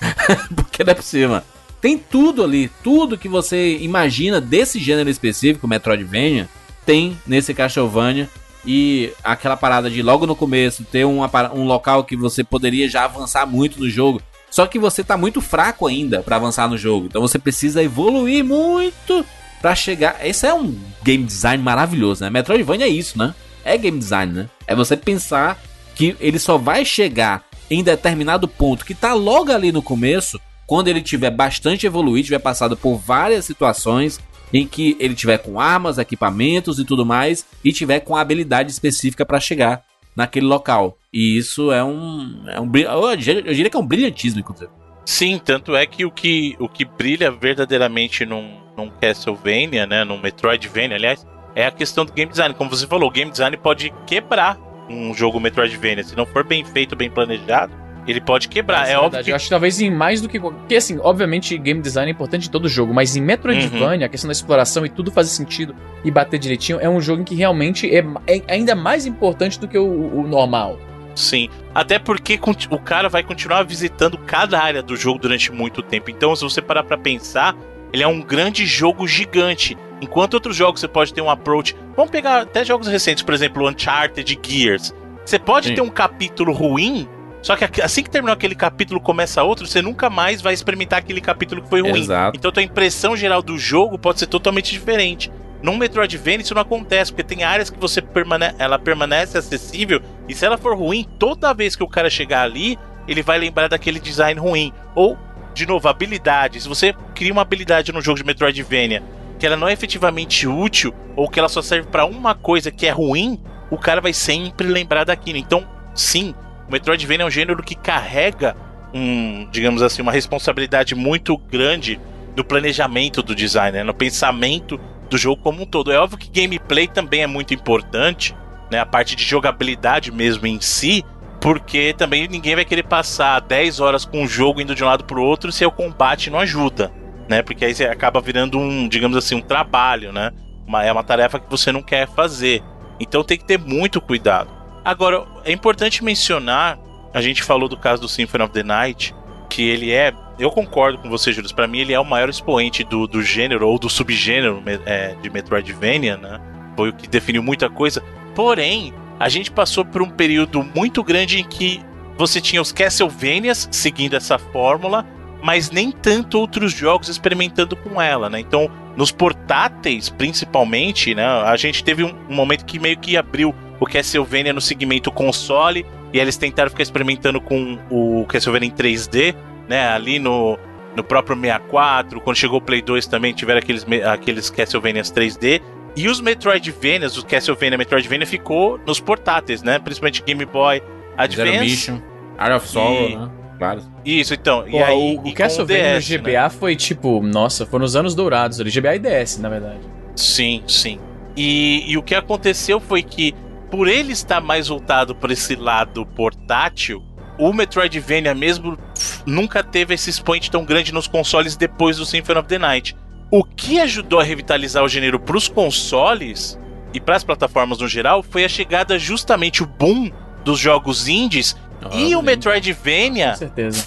Porque não é mano. Tem tudo ali, tudo que você imagina desse gênero específico, Metroidvania, tem nesse Castlevania. E aquela parada de logo no começo ter para- um local que você poderia já avançar muito no jogo. Só que você tá muito fraco ainda pra avançar no jogo. Então você precisa evoluir muito pra chegar. Esse é um game design maravilhoso, né? Metroidvania é isso, né? É game design, né? É você pensar que ele só vai chegar em determinado ponto que tá logo ali no começo, quando ele tiver bastante evoluído, tiver passado por várias situações em que ele tiver com armas, equipamentos e tudo mais, e tiver com a habilidade específica pra chegar naquele local. E isso é um, é um eu diria que é um brilhantismo, inclusive. Sim, tanto é que o que, o que brilha verdadeiramente num, num Castlevania, né, num Metroidvania, aliás, é a questão do game design. Como você falou, o game design pode quebrar um jogo Metroidvania. Se não for bem feito, bem planejado, Ele pode quebrar. Mas, é óbvio verdade, que Eu acho que talvez em mais do que. Porque, assim, obviamente, game design é importante em todo jogo, mas em Metroidvania, a questão da exploração e tudo fazer sentido e bater direitinho, é um jogo em que realmente é, é ainda mais importante do que o, o normal. Sim. Até porque o cara vai continuar visitando cada área do jogo durante muito tempo. Então, se você parar pra pensar, ele é um grande jogo gigante. Enquanto outros jogos você pode ter um approach. Vamos pegar até jogos recentes, por exemplo, Uncharted Gears. Você pode Sim. ter um capítulo ruim, só que assim que terminou aquele capítulo começa outro, você nunca mais vai experimentar aquele capítulo que foi ruim. Exato. Então tua impressão geral do jogo pode ser totalmente diferente. Num Metroidvania isso não acontece, porque tem áreas que você permane ela permanece acessível e se ela for ruim, toda vez que o cara chegar ali, ele vai lembrar daquele design ruim. Ou, de novo, habilidade. Se você cria uma habilidade no jogo de Metroidvania que ela não é efetivamente útil ou que ela só serve pra uma coisa que é ruim, o cara vai sempre lembrar daquilo. Então, sim, o Metroidvania é um gênero que carrega um, digamos assim, uma responsabilidade muito grande no planejamento do design, né? no pensamento do jogo como um todo. É óbvio que gameplay também é muito importante, né? A parte de jogabilidade mesmo em si, porque também ninguém vai querer passar 10 horas com o jogo indo de um lado pro outro se o combate não ajuda, né? Porque aí você acaba virando um, digamos assim, um trabalho, né? Uma, é uma tarefa que você não quer fazer. Então tem que ter muito cuidado. Agora, é importante mencionar, a gente falou do caso do Symphony of the Night, que ele é, eu concordo com você, Júlio, pra mim ele é o maior expoente do, do gênero ou do subgênero é, de Metroidvania, né? Foi o que definiu muita coisa. Porém, a gente passou por um período muito grande em que você tinha os Castlevanias seguindo essa fórmula, mas nem tanto outros jogos experimentando com ela, né? Então, nos portáteis, principalmente, né? A gente teve um, um momento que meio que abriu o Castlevania no segmento console, e eles tentaram ficar experimentando com o Castlevania em 3D, né? Ali no, no próprio 64, quando chegou o Play 2 também tiveram aqueles, aqueles Castlevanias 3D. E os Metroidvanias, o Castlevania Metroidvania ficou nos portáteis, né? Principalmente Game Boy Zero Advance. Mission, Art of Sorrow, E- né? Claro. Isso, então. Pô, e aí, o, e o Castlevania no né? GBA foi tipo, nossa, foram os anos dourados ali. GBA e DS, na verdade. Sim, sim. E, e o que aconteceu foi que, por ele estar mais voltado para esse lado portátil, o Metroidvania mesmo nunca teve esse expoente tão grande nos consoles depois do Symphony of the Night. O que ajudou a revitalizar o gênero para os consoles e para as plataformas no geral foi a chegada justamente o boom dos jogos indies e o Metroidvania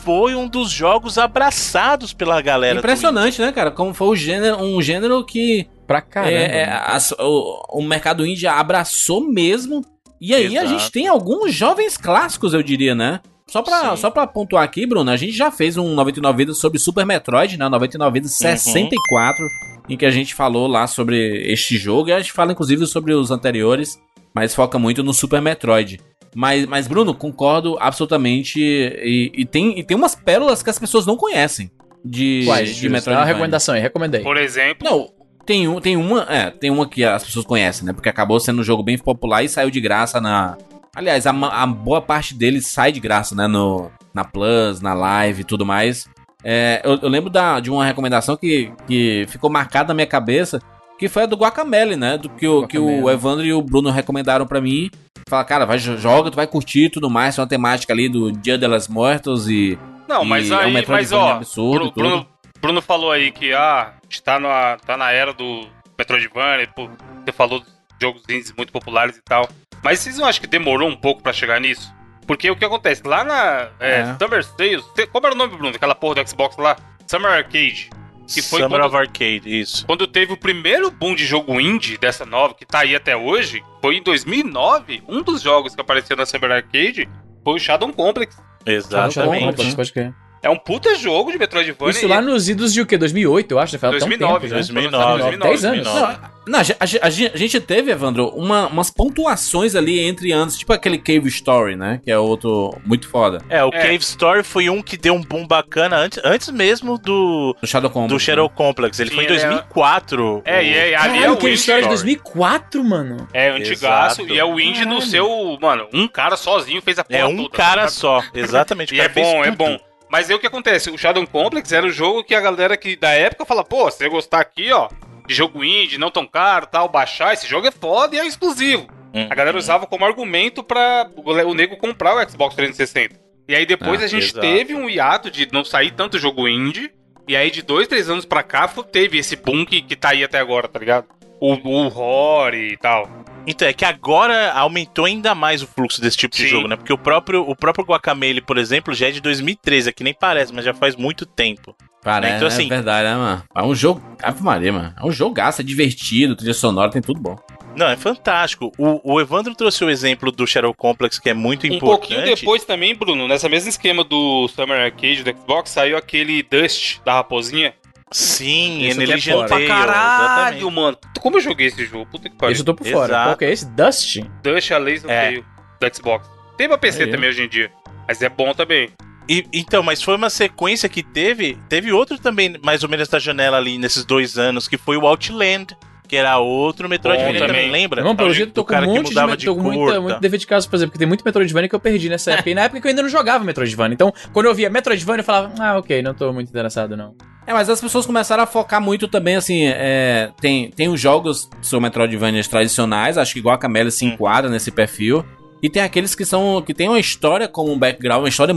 foi um dos jogos abraçados pela galera. do Impressionante, né, cara? Como foi o gênero, um gênero que Pra caramba. é, é, as- o, o mercado indie abraçou mesmo. E aí a Exato. gente tem alguns jovens clássicos, eu diria, né? Só pra, Sim. só pra pontuar aqui, Bruno, a gente já fez um 99 Vidas sobre Super Metroid, né? 99 Vidas Uhum. 64, em que a gente falou lá sobre este jogo. E a gente fala, inclusive, sobre os anteriores, mas foca muito no Super Metroid. Mas, mas Bruno, concordo absolutamente. E, e tem, e tem umas pérolas que as pessoas não conhecem de, Quais, de Metroid. uma recomendação aí, recomendei. Por exemplo, Não, tem, um, tem uma. É, tem uma que as pessoas conhecem, né? Porque acabou sendo um jogo bem popular e saiu de graça na. Aliás, a, a boa parte dele sai de graça, né? No, na Plus, na Live e tudo mais. É, eu, eu lembro da, de uma recomendação que, que ficou marcada na minha cabeça, que foi a do Guacamele, né? Do que o, que o. Evandro e o Bruno recomendaram pra mim. Fala, cara, vai, jo- joga, tu vai curtir e tudo mais. Tem uma temática ali do Dia de las Muertos e. não, e mas é um aí, mas Metroidvania ó, absurdo, Bruno. Bruno, Bruno falou aí que ah, a gente tá na, tá na era do Metroidvania, pô, você falou dos jogos indies muito populares e tal. Mas vocês não acham que demorou um pouco pra chegar nisso? Porque o que acontece? Lá na é, É. Summer Sales, como era o nome, Bruno, daquela porra do Xbox lá? Summer Arcade. Que foi Summer quando- of Arcade, isso. Quando teve o primeiro boom de jogo indie dessa nova, que tá aí até hoje, foi em 2009. Um dos jogos que apareceu na Summer Arcade foi o Shadow Complex. Exatamente. Complex, pode crer. É um puta jogo de Metroidvania. Isso lá nos idos de o quê? 2008, eu acho. Já faz até um 2009, tempo, já. 2009. 10 anos. 2009. Não, não, a, a a ge- a gente teve, Evandro, uma- umas pontuações ali entre anos, tipo aquele Cave Story, né? Que é outro muito foda. É, o É. Cave Story foi um que deu um boom bacana antes, antes mesmo do, Do Shadow Complex. do Shadow Complex. Ele Sim, foi em ele é- 2004. É, e é, ali é Caralho, o que indie. história de Story. 2004, mano. É antigaço Exato. e é o indie no seu. Mano, um cara sozinho fez a porra É um toda, cara tá só, exatamente. o E é bom, é tudo. bom. Mas aí o que acontece? O Shadow Complex era o jogo que a galera que da época fala, pô, se você gostar aqui, ó, de jogo indie, não tão caro tal, baixar, esse jogo é foda e é exclusivo. Hum. A galera usava como argumento pra o nego comprar o Xbox 360. E aí depois Ah, a gente exato. teve um hiato de não sair tanto jogo indie. E aí de dois, três anos pra cá teve esse boom que, que tá aí até agora, tá ligado? O, o Rory e tal. Então, é que agora aumentou ainda mais o fluxo desse tipo de Sim. jogo, né? Porque o próprio, o próprio Guacamele, por exemplo, já é de 2013, é que nem parece, mas já faz muito tempo. Parece, Então, assim- é verdade, né, mano? É um jogo. Ave Maria, mano. É um jogaço, é divertido, trilha sonora, tem tudo bom. Não, é fantástico. O, o Evandro trouxe o exemplo do Shadow Complex, que é muito Um importante. pouquinho depois também, Bruno, nessa mesma esquema do Summer Arcade do Xbox, saiu aquele Dust da raposinha. Sim, aqui é Eneligian fora. Tale, exatamente. mano. Como eu joguei esse jogo? Puta que pariu. Esse eu tô por fora. Exato. Qual que é esse? Dust? Dust a Laser É. Tale do Xbox. Tem pra PC Aí, também hoje em dia. Mas é bom também. E- então, mas foi uma sequência que teve. Teve outro também, mais ou menos da janela ali, nesses dois anos, que foi o Outland, que era outro Metroidvania também, também. lembra? Não, pelo jeito tô com cara um que monte de, com cor, muita, tá? muito dever de casa, por exemplo, porque tem muito Metroidvania que eu perdi nessa época. E na época que eu ainda não jogava Metroidvania. Então, quando eu via Metroidvania, eu falava, ah, ok, não tô muito interessado, não. É, mas as pessoas começaram a focar muito também, assim, é, tem, tem os jogos que são Metroidvanias tradicionais, acho que Guacamele se enquadra nesse perfil, e tem aqueles que são, que tem uma história como um background, uma história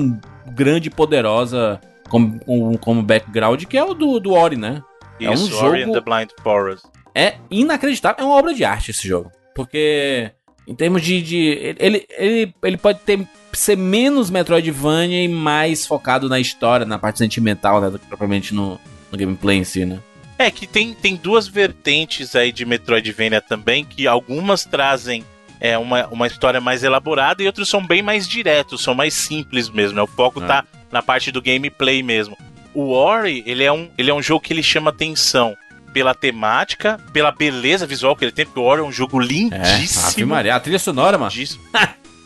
grande e poderosa como, como, como background, que é o do, do Ori, né? É um Isso, Ori and jogo- the Blind Forest. É inacreditável, é uma obra de arte esse jogo, porque em termos de, de ele, ele, ele pode ter ser menos Metroidvania e mais focado na história, na parte sentimental, né, do que propriamente no, no gameplay em si, né? É que tem, tem duas vertentes aí de Metroidvania também, que algumas trazem é, uma, uma história mais elaborada e outros são bem mais diretos, são mais simples mesmo, né? O foco É. tá na parte do gameplay mesmo. O Ori, ele é um, ele é um jogo que ele chama atenção pela temática, pela beleza visual que ele tem, porque o Ori é um jogo É, Ave lindíssimo. Maria, a trilha sonora, mano. lindíssimo.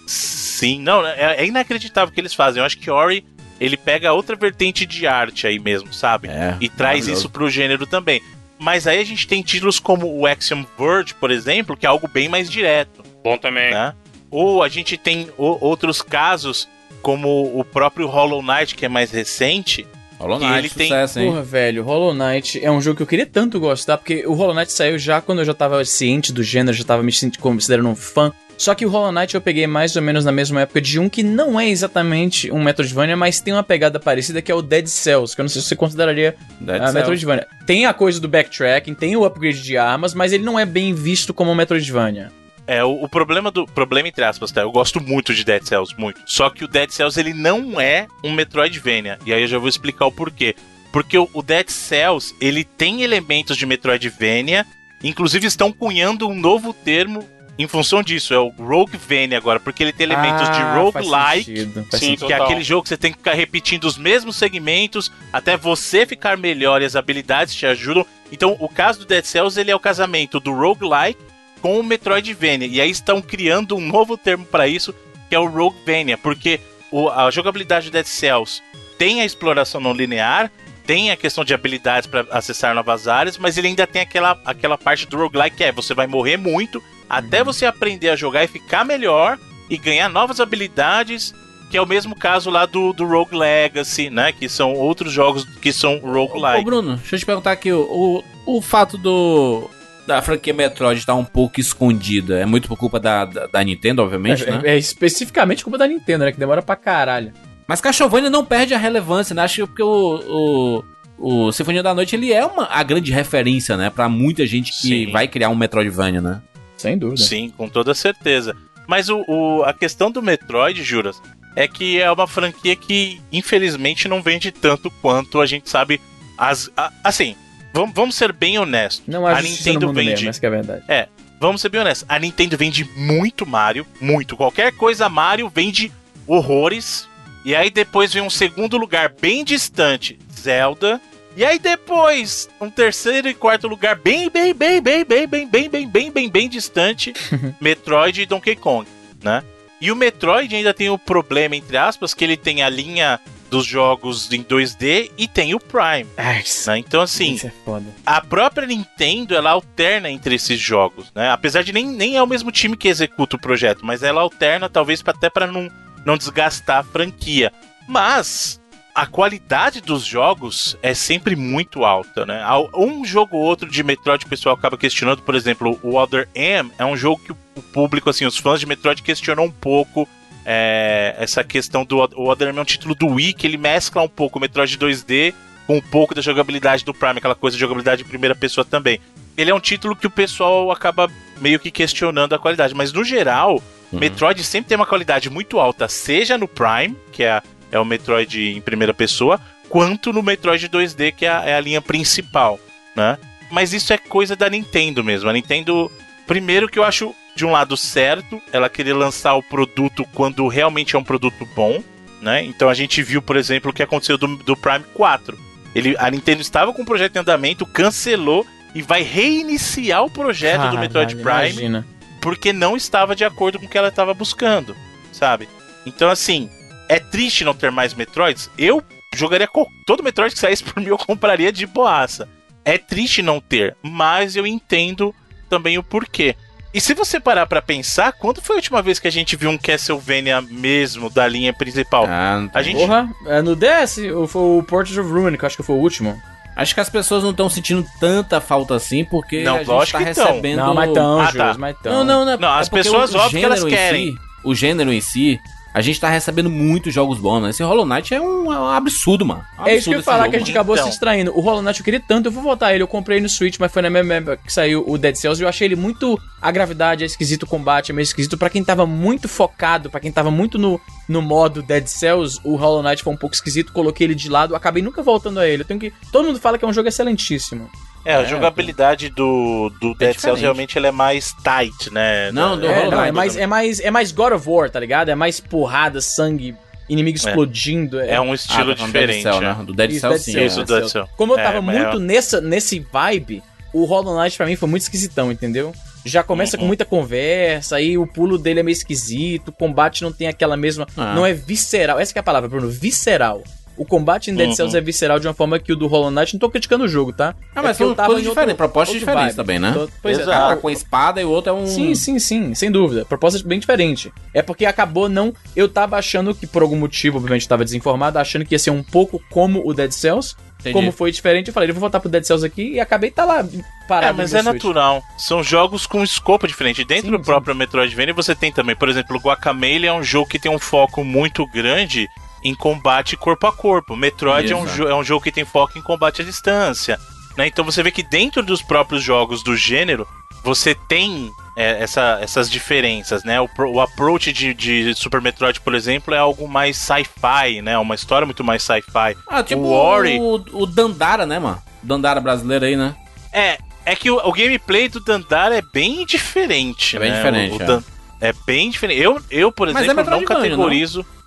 Sim, não, é, é inacreditável o que eles fazem. Eu acho que Ori, ele pega outra vertente de arte aí mesmo, sabe? É, e traz isso pro gênero também. Mas aí a gente tem títulos como o Axiom Verge, por exemplo, que é algo bem mais direto, Bom também. né? Ou a gente tem o- outros casos, como o próprio Hollow Knight, que é mais recente. Hollow Knight, ele tem- sucesso, hein? Porra, velho, Hollow Knight é um jogo que eu queria tanto gostar, porque o Hollow Knight saiu já quando eu já tava ciente do gênero, já tava me considerando um fã. Só que o Hollow Knight eu peguei mais ou menos na mesma época de um que não é exatamente um Metroidvania, mas tem uma pegada parecida que é o Dead Cells, que eu não sei se você consideraria Dead a Cells. Metroidvania. Tem a coisa do backtracking, tem o upgrade de armas, mas ele não é bem visto como um Metroidvania. É, o, o problema do. Problema entre aspas, tá? Eu gosto muito de Dead Cells, muito. Só que o Dead Cells ele não é um Metroidvania. E aí eu já vou explicar o porquê. Porque o, o Dead Cells, ele tem elementos de Metroidvania, inclusive estão cunhando um novo termo em função disso, é o Roguevania agora, porque ele tem elementos de Ah, roguelike, sentido, faz Sim, que é aquele jogo que você tem que ficar repetindo os mesmos segmentos até você ficar melhor e as habilidades te ajudam. Então, o caso do Dead Cells, ele é o casamento do roguelike com o Metroidvania. E aí estão criando um novo termo para isso, que é o Roguevania, porque o- a jogabilidade do Dead Cells tem a exploração não linear, tem a questão de habilidades para acessar novas áreas, mas ele ainda tem aquela, aquela parte do roguelike que é você vai morrer muito até você aprender a jogar e ficar melhor e ganhar novas habilidades, que é o mesmo caso lá do, do Rogue Legacy, né? Que são outros jogos que são Ô, roguelike. Bruno, deixa eu te perguntar aqui, o, o, o fato do da franquia Metroid estar um pouco escondida é muito por culpa da, da, da Nintendo, obviamente, É, né? é especificamente culpa da Nintendo, né? Que demora pra caralho. Mas Castlevania não perde a relevância, né? Acho que porque o, o, o Sinfonia da Noite ele é uma, a grande referência, né? Pra muita gente que Sim. vai criar um Metroidvania, né? Sem dúvida. Sim, com toda certeza. Mas o, o- a questão do Metroid, Juras, é que é uma franquia que infelizmente não vende tanto quanto a gente sabe. As, a- assim, vamos, vamos ser bem honestos. Não há a Nintendo vende. mesmo, essa que é a verdade. Vamos ser bem honestos. A Nintendo vende muito Mario, muito. Qualquer coisa Mario vende horrores. E aí depois vem um segundo lugar bem distante, Zelda. E aí depois, um terceiro e quarto lugar bem, bem, bem, bem, bem, bem, bem, bem, bem, bem, bem distante, Metroid e Donkey Kong, né? E o Metroid ainda tem o problema, entre aspas, que ele tem a linha dos jogos em 2D e tem o Prime, Ai, né? Então assim, é a própria Nintendo ela alterna entre esses jogos, né? Apesar de nem, nem é o mesmo time que executa o projeto, mas ela alterna talvez até para não, não desgastar a franquia. Mas a qualidade dos jogos é sempre muito alta, né? Um jogo ou outro de Metroid que o pessoal acaba questionando, por exemplo, o Other M é um jogo que o público, assim, os fãs de Metroid questionam um pouco é, essa questão do o Other M é um título do Wii que ele mescla um pouco o Metroid 2D com um pouco da jogabilidade do Prime, aquela coisa de jogabilidade em primeira pessoa também. Ele é um título que o pessoal acaba meio que questionando a qualidade, mas no geral, Metroid sempre tem uma qualidade muito alta, seja no Prime, que é, a- é o Metroid em primeira pessoa, quanto no Metroid 2D, que é a, é a linha principal, né? Mas isso é coisa da Nintendo mesmo. A Nintendo, primeiro que eu acho de um lado certo, ela querer lançar o produto quando realmente é um produto bom, né? Então a gente viu, por exemplo, o que aconteceu do, do Prime 4. Ele, a Nintendo estava com o projeto em andamento, cancelou e vai reiniciar o projeto do Metroid Caralho, Prime Imagina. porque não estava de acordo com o que ela estava buscando, sabe? Então, assim, é triste não ter mais Metroids. Eu jogaria todo Metroid que saísse por mim, eu compraria de boaça. É triste não ter, mas eu entendo também o porquê. E se você parar pra pensar, quando foi a última vez que a gente viu um Castlevania mesmo da linha principal? Ah, não a gente Porra, é, no DS, o- foi o Portrait of Ruin, que eu acho que foi o último. Acho que as pessoas não estão sentindo tanta falta assim, porque Não, a gente lógico tá recebendo... Não, mas tão, Ah, Jus, tá. mas tão. Não, não, não. Não, é as pessoas, o óbvio que elas querem. si- o gênero em si, a gente tá recebendo muitos jogos bons, né? Esse Hollow Knight é um, é um absurdo, mano. Um É isso que eu ia absurdo falar, esse que a jogo, gente mano. acabou Então. se distraindo. O Hollow Knight eu queria tanto, eu vou voltar ele. Eu comprei no Switch, mas foi na mesma época que saiu o Dead Cells. e Eu achei ele muito. A gravidade é esquisito, o combate é meio esquisito. Pra quem tava muito focado, pra quem tava muito no, no modo Dead Cells, o Hollow Knight foi um pouco esquisito. Coloquei ele de lado, acabei nunca voltando a ele. Eu tenho que. Todo mundo fala que é um jogo excelentíssimo. É, a É, jogabilidade do, do Dead Cells diferente. realmente ela é mais tight, né? Não, do É, Hollow não, é Knight mais, é, mais, é mais God of War, tá ligado? É mais porrada, sangue, inimigo É. explodindo. É um Ah, estilo tá falando do Dead diferente. Cell, né? né? Do Dead Isso, Cell, Dead sim. Cells, Isso, é. Dead Cell. Como eu É, tava é- muito nessa, nesse vibe, o Hollow Knight pra mim foi muito esquisitão, entendeu? Já começa Uhum. com muita conversa, aí o pulo dele é meio esquisito, o combate não tem aquela mesma. Ah. Não é visceral. Essa que é a palavra, Bruno, visceral. O combate em Dead Uhum. Cells é visceral de uma forma que o do Hollow Knight, não tô criticando o jogo, tá? Ah, mas É eu são tava coisas em outro- diferentes, propostas outro diferentes vibe. também, né? Tô- Pois é, Exato. Ah, tá. com a espada e o outro é um... Sim, sim, sim, sem dúvida. Proposta bem diferente. É porque acabou não. Eu tava achando que, por algum motivo, obviamente, tava desinformado, achando que ia ser um pouco como o Dead Cells. Entendi. Como foi diferente, eu falei, eu vou voltar pro Dead Cells aqui e acabei tá lá parado. É, mas é Switch. natural. São jogos com escopo diferente. Dentro Sim, do sim. próprio Metroidvania você tem também, por exemplo, o Guacamelee é um jogo que tem um foco muito grande em combate corpo a corpo. Metroid é um, é um jogo que tem foco em combate à distância. né? Então você vê que dentro dos próprios jogos do gênero, você tem é, essa- essas diferenças, né? O, o approach de, de Super Metroid, por exemplo, é algo mais sci-fi, né? Uma história muito mais sci-fi. Ah, tipo o Ori- o, o Dandara, né, mano? Dandara brasileiro aí, né? É, é que o, o gameplay do Dandara é bem diferente, É bem né? diferente, O- é. Dan- é bem diferente. Eu, eu por Mas é exemplo, não Metroidvania, categorizo. Não?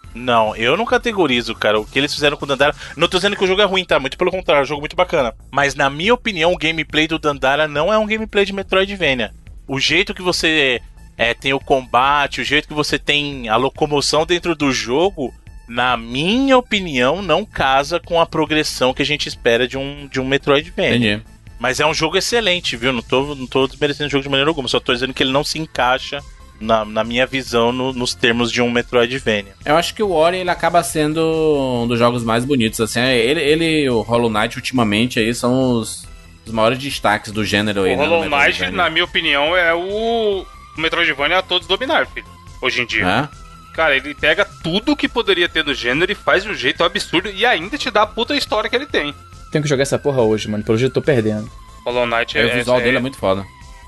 Eu não categorizo, cara. O que eles fizeram com o Dandara. Não tô dizendo que o jogo é ruim, tá? Muito pelo contrário, é um jogo muito bacana. Mas na minha opinião, o gameplay do Dandara não é um gameplay de Metroidvania. O jeito que você é, tem o combate, o jeito que você tem a locomoção dentro do jogo, na minha opinião, não casa com a progressão que a gente espera de um, de um Metroidvania. Entendi. Mas é um jogo excelente, viu? Não tô, não tô desmerecendo o jogo de maneira alguma, só tô dizendo que ele não se encaixa, na, na minha visão, no- nos termos de um Metroidvania. Eu acho que o Ori ele acaba sendo um dos jogos mais bonitos, assim. Ele, ele e o Hollow Knight, ultimamente, aí, são os, os maiores destaques do gênero aí, O né, Hollow Knight, na minha opinião, é o o Metroidvania a todos dominar, filho. Hoje em dia. É? Cara, ele pega tudo que poderia ter no gênero e faz de um jeito absurdo e ainda te dá a puta história que ele tem. Tenho que jogar essa porra hoje, mano. Pelo jeito eu tô perdendo. Hollow Knight É, o visual dele é muito foda.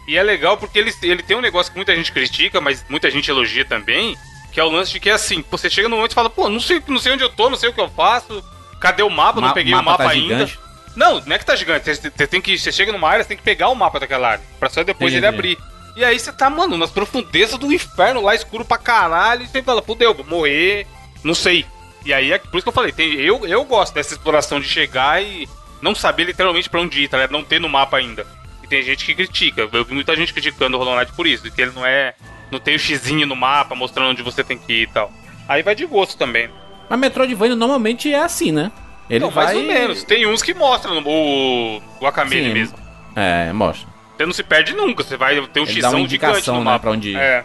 E é legal porque ele, ele tem um negócio que muita gente critica, mas muita gente elogia também, que é o lance de que é assim, você chega no momento e fala, pô, não sei, não sei onde eu tô, não sei o que eu faço, cadê o mapa? não Ma- peguei o mapa mapa tá ainda. gigante. Não, não é que tá gigante, você, você tem que. Você chega numa área, você tem que pegar o mapa daquela área, pra só depois Entendi. ele abrir. E aí você tá, mano, nas profundezas do inferno lá, escuro pra caralho, e você fala, fudeu, vou morrer, não sei. E aí é por isso que eu falei, tem, eu, eu gosto dessa exploração de chegar e não saber literalmente pra onde ir, tá ligado? Não ter no mapa ainda. E tem gente que critica. Eu vi muita gente criticando o Hollow Knight por isso, que ele não é. Não tem o xizinho no mapa mostrando onde você tem que ir e tal. Aí vai de gosto também. Mas Metroidvania normalmente é assim, né? Ele não, vai... mais ou menos. Tem uns que mostram o, o Akamele Sim. mesmo. É, mostra. Você não se perde nunca, você vai ter um Ele dá xizão gigante indicação, no né, mapa. pra onde ir. É.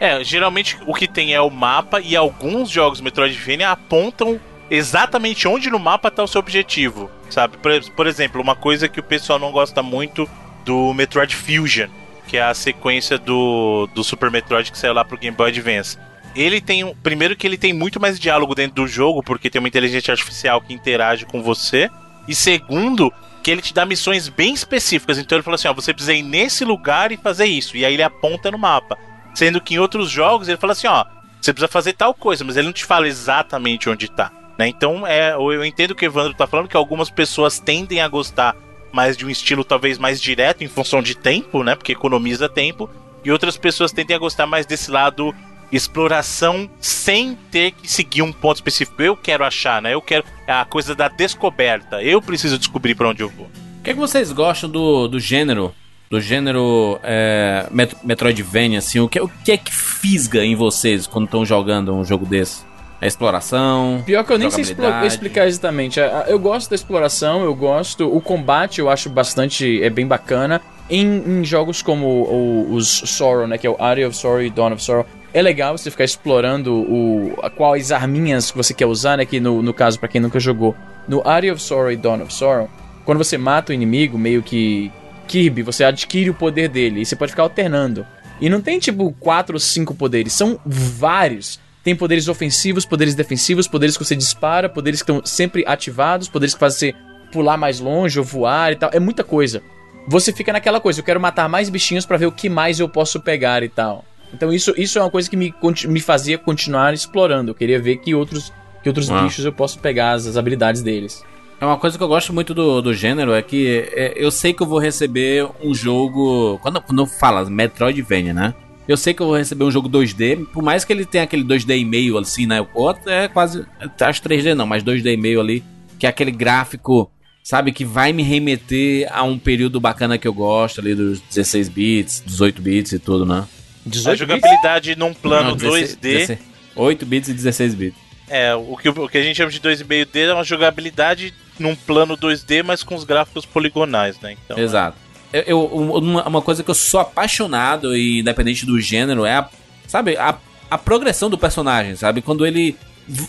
É, geralmente o que tem é o mapa e alguns jogos Metroidvania apontam exatamente onde no mapa tá o seu objetivo, sabe? Por, por exemplo, uma coisa que o pessoal não gosta muito do Metroid Fusion, que é a sequência do, do Super Metroid que saiu lá pro Game Boy Advance. ele tem. um- Primeiro que ele tem muito mais diálogo dentro do jogo, porque tem uma inteligência artificial que interage com você. E segundo, que ele te dá missões bem específicas. Então ele fala assim: ó, você precisa ir nesse lugar e fazer isso. E aí ele aponta no mapa. Sendo que em outros jogos ele fala assim: ó, você precisa fazer tal coisa, mas ele não te fala exatamente onde tá. Né? Então é, eu entendo o que o Evandro tá falando, que algumas pessoas tendem a gostar mais de um estilo talvez mais direto em função de tempo, né? Porque economiza tempo. E outras pessoas tendem a gostar mais desse lado exploração sem ter que seguir um ponto específico. Eu quero achar, né? Eu quero a coisa da descoberta. Eu preciso descobrir pra onde eu vou. O que, é que vocês gostam do, do gênero? Do gênero é, Met- Metroidvania, assim, o que, o que é que fisga em vocês quando estão jogando um jogo desse? A exploração? Pior que eu nem sei explicar exatamente. Eu gosto da exploração, eu gosto. O combate eu acho bastante. é bem bacana. Em, em jogos como o- os Sorrow, né? Que é o Area of Sorrow e Dawn of Sorrow. É legal você ficar explorando o, quais arminhas que você quer usar, né? Que no, no caso, pra quem nunca jogou. No Area of Sorrow e Dawn of Sorrow, quando você mata o inimigo, meio que Kirby, você adquire o poder dele. E você pode ficar alternando. E não tem tipo quatro ou cinco poderes, são vários. Tem poderes ofensivos, poderes defensivos, poderes que você dispara, poderes que estão sempre ativados, poderes que fazem você pular mais longe ou voar e tal. É muita coisa. Você fica naquela coisa, eu quero matar mais bichinhos pra ver o que mais eu posso pegar e tal. Então isso, isso é uma coisa que me, me fazia continuar explorando. Eu queria ver que outros, que outros Ah. bichos eu posso pegar, as, as habilidades deles. É uma coisa que eu gosto muito do, do gênero é que é, eu sei que eu vou receber um jogo. Quando, quando fala Metroidvania, né? Eu sei que eu vou receber um jogo 2D, por mais que ele tenha aquele 2D e meio assim, né? O outro é quase. Acho 3D não, mas 2D e meio ali. Que é aquele gráfico, sabe? Que vai me remeter a um período bacana que eu gosto ali dos 16 bits, 18 bits e tudo, né? A 18 jogabilidade num plano Não, 16, 2D 16, 8 bits e 16 bits. é o que, o que a gente chama de 2,5D é uma jogabilidade num plano 2D, mas com os gráficos poligonais, né? Então, Exato. Eu, uma, uma coisa que eu sou apaixonado, e independente do gênero, é a, sabe, a, a progressão do personagem, sabe? Quando ele.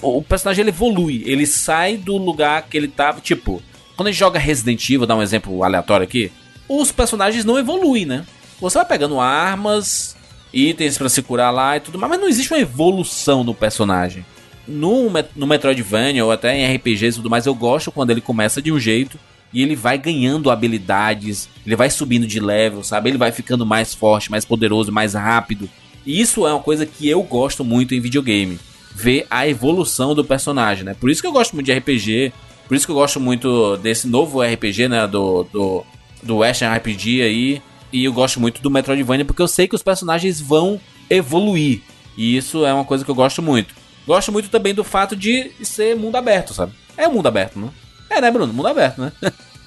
O personagem ele evolui, ele sai do lugar que ele tava. Tipo, quando a gente joga Resident Evil, dar um exemplo aleatório aqui, os personagens não evoluem, né? Você vai pegando armas, itens pra se curar lá e tudo mais, mas não existe uma evolução no personagem. No, no Metroidvania ou até em RPGs e tudo mais, eu gosto quando ele começa de um jeito e ele vai ganhando habilidades, ele vai subindo de level, sabe? Ele vai ficando mais forte, mais poderoso, mais rápido. E isso é uma coisa que eu gosto muito em videogame. Ver a evolução do personagem, né? Por isso que eu gosto muito de RPG, por isso que eu gosto muito desse novo RPG, né? Do, do, do Western RPG aí. E eu gosto muito do Metroidvania porque eu sei que os personagens vão evoluir. E isso é uma coisa que eu gosto muito. Gosto muito também do fato de ser mundo aberto, sabe? É mundo aberto, não? É, né, Bruno? Mundo aberto, né?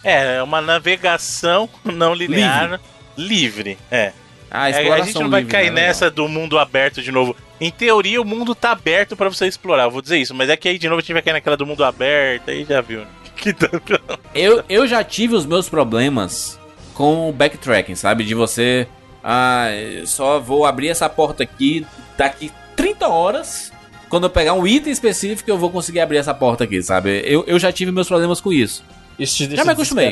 É, é uma navegação não linear livre. É. A É, a gente não vai livre, cair né? nessa do mundo aberto de novo. Em teoria, o mundo tá aberto pra você explorar, eu vou dizer isso. Mas é que aí de novo a gente vai cair naquela do mundo aberto, aí já viu, né? Que tanto. Eu, eu já tive os meus problemas com o backtracking, sabe? De você. Ah, só vou abrir essa porta aqui daqui 30 horas. Quando eu pegar um item específico, eu vou conseguir abrir essa porta aqui, sabe? Eu, eu já tive meus problemas com isso. Isso te Já deixa me acostumei.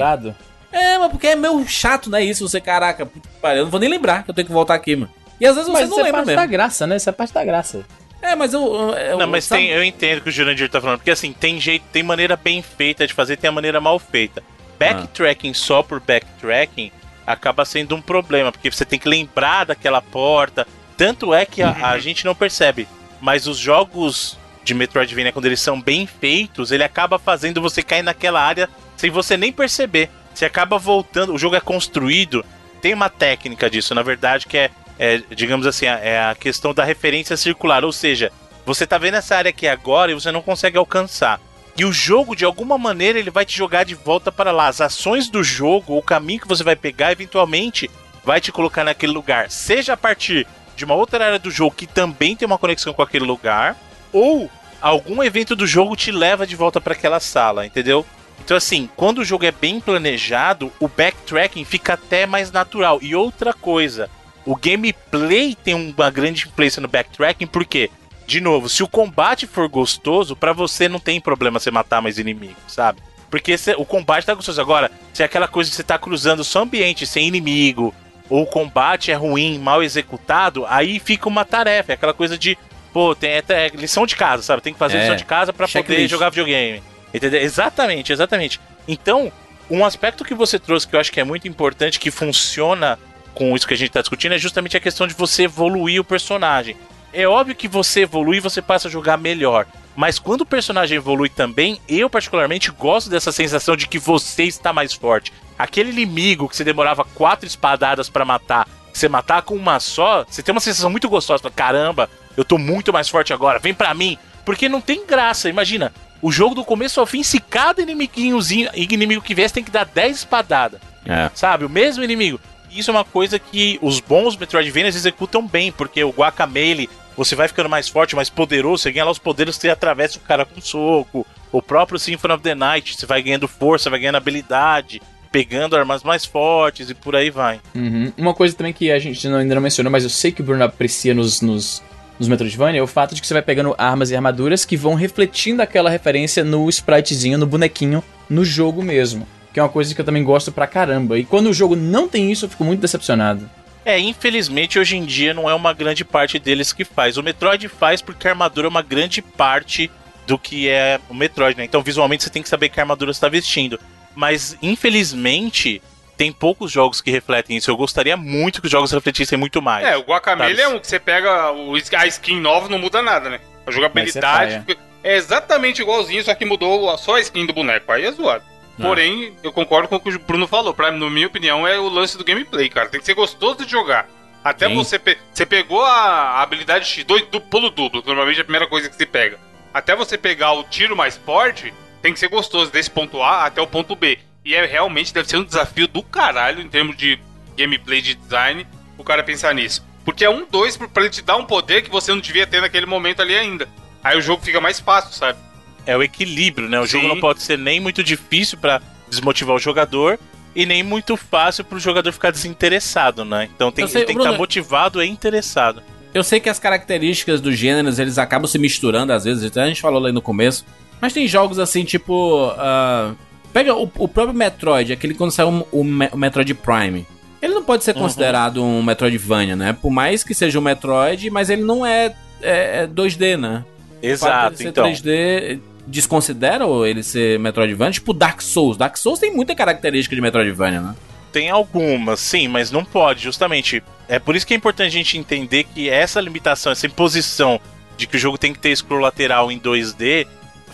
É, mas porque é meio chato, né? Isso, você, caraca, eu não vou nem lembrar que eu tenho que voltar aqui, mano. E às vezes você Mas não isso é lembra parte mesmo. da graça, né? Isso é parte da graça. É, mas eu. eu Não, mas sabe- tem, eu entendo o que o Jurandir tá falando, porque assim, tem jeito, tem maneira bem feita de fazer, tem a maneira mal feita. Backtracking só por backtracking acaba sendo um problema, porque você tem que lembrar daquela porta. Tanto é que a, a gente não percebe, mas os jogos de Metroidvania, quando eles são bem feitos, ele acaba fazendo você cair naquela área sem você nem perceber. Você acaba voltando, o jogo é construído, tem uma técnica disso, na verdade, que é, é, digamos assim, a- é a questão da referência circular, ou seja, você tá vendo essa área aqui agora e você não consegue alcançar. E o jogo, de alguma maneira, ele vai te jogar de volta para lá. As ações do jogo, o caminho que você vai pegar, eventualmente vai te colocar naquele lugar. Seja a partir de uma outra área do jogo que também tem uma conexão com aquele lugar, ou algum evento do jogo te leva de volta para aquela sala, entendeu? Então, assim, quando o jogo é bem planejado, o backtracking fica até mais natural. E outra coisa, o gameplay tem uma grande influência no backtracking, porque, de novo, se o combate for gostoso, pra você não tem problema você matar mais inimigos, sabe? Porque o combate tá gostoso. Agora, se é aquela coisa de você tá cruzando só ambiente sem inimigo, ou o combate é ruim, mal executado, aí fica uma tarefa. É aquela coisa de Pô, tem é, é lição de casa, sabe? Tem que fazer É. lição de casa pra poder jogar videogame. Entendeu? Exatamente, exatamente. Então, um aspecto que você trouxe que eu acho que é muito importante, que funciona com isso que a gente tá discutindo, é justamente a questão de você evoluir o personagem. É óbvio que você evolui e você passa a jogar melhor. Mas quando o personagem evolui também, eu particularmente gosto dessa sensação de que você está mais forte. Aquele inimigo que você demorava quatro espadadas pra matar, você matar com uma só, você tem uma sensação muito gostosa. Fala, Caramba, eu tô muito mais forte agora, vem pra mim. Porque não tem graça, imagina. O jogo do começo ao fim, se cada inimiguinhozinho, inimigo que você tem que dar 10 espadadas É. sabe? O mesmo inimigo. Isso é uma coisa que os bons Metroidvanias executam bem, porque o Guacamele, você vai ficando mais forte, mais poderoso, você ganha lá os poderes, você atravessa o cara com soco. O próprio Symphony of the Night, você vai ganhando força, vai ganhando habilidade, pegando armas mais fortes e por aí vai. Uhum. Uma coisa também que a gente não- ainda não mencionou, mas eu sei que o Bruno aprecia nos, nos, nos Metroidvania, é o fato de que você vai pegando armas e armaduras que vão refletindo aquela referência no spritezinho, no bonequinho, no jogo mesmo. Que é uma coisa que eu também gosto pra caramba. E quando o jogo não tem isso, eu fico muito decepcionado. É, infelizmente hoje em dia não é uma grande parte deles que faz. O Metroid faz porque a armadura é uma grande parte do que é o Metroid, né? Então visualmente você tem que saber que a armadura está vestindo. Mas infelizmente tem poucos jogos que refletem isso. Eu gostaria muito que os jogos refletissem muito mais. É, o Guacamele é um que você pega o, a skin nova, não muda nada, né? A jogabilidade fica- é exatamente igualzinho, só que mudou só a skin do boneco. Aí é zoado. Porém, eu concordo com o que o Bruno falou. Pra, na minha opinião, é o lance do gameplay, cara. Tem que ser gostoso de jogar. Até Sim. você... Pe você pegou a, habilidade X, dois, do pulo duplo, que normalmente é a primeira coisa que se pega. Até você pegar o tiro mais forte, tem que ser gostoso desse ponto A até o ponto B. E é realmente deve ser um desafio do caralho em termos de gameplay, de design, o cara pensar nisso. Porque é um dois pra ele te dar um poder que você não devia ter naquele momento ali ainda. Aí o jogo fica mais fácil, sabe? É o equilíbrio, né? O jogo Sim. não pode ser nem muito difícil pra desmotivar o jogador e nem muito fácil pro jogador ficar desinteressado, né? Então tem, sei, ele tem que estar motivado e interessado. Eu sei que as características dos gêneros eles acabam se misturando às vezes, até a gente falou lá no começo. Mas tem jogos assim, tipo. ah, pega o, o próprio Metroid, aquele quando saiu o, o Metroid Prime. Ele não pode ser considerado um Metroidvania, né? Por mais que seja um Metroid, mas ele não é, é- é 2D, né? Exato, ser então. 3D desconsidera ele ser Metroidvania? Tipo Dark Souls. Dark Souls tem muita característica de Metroidvania, né? Tem algumas, sim, mas não pode, justamente. É por isso que é importante a gente entender que essa limitação, essa imposição de que o jogo tem que ter scroll lateral em 2D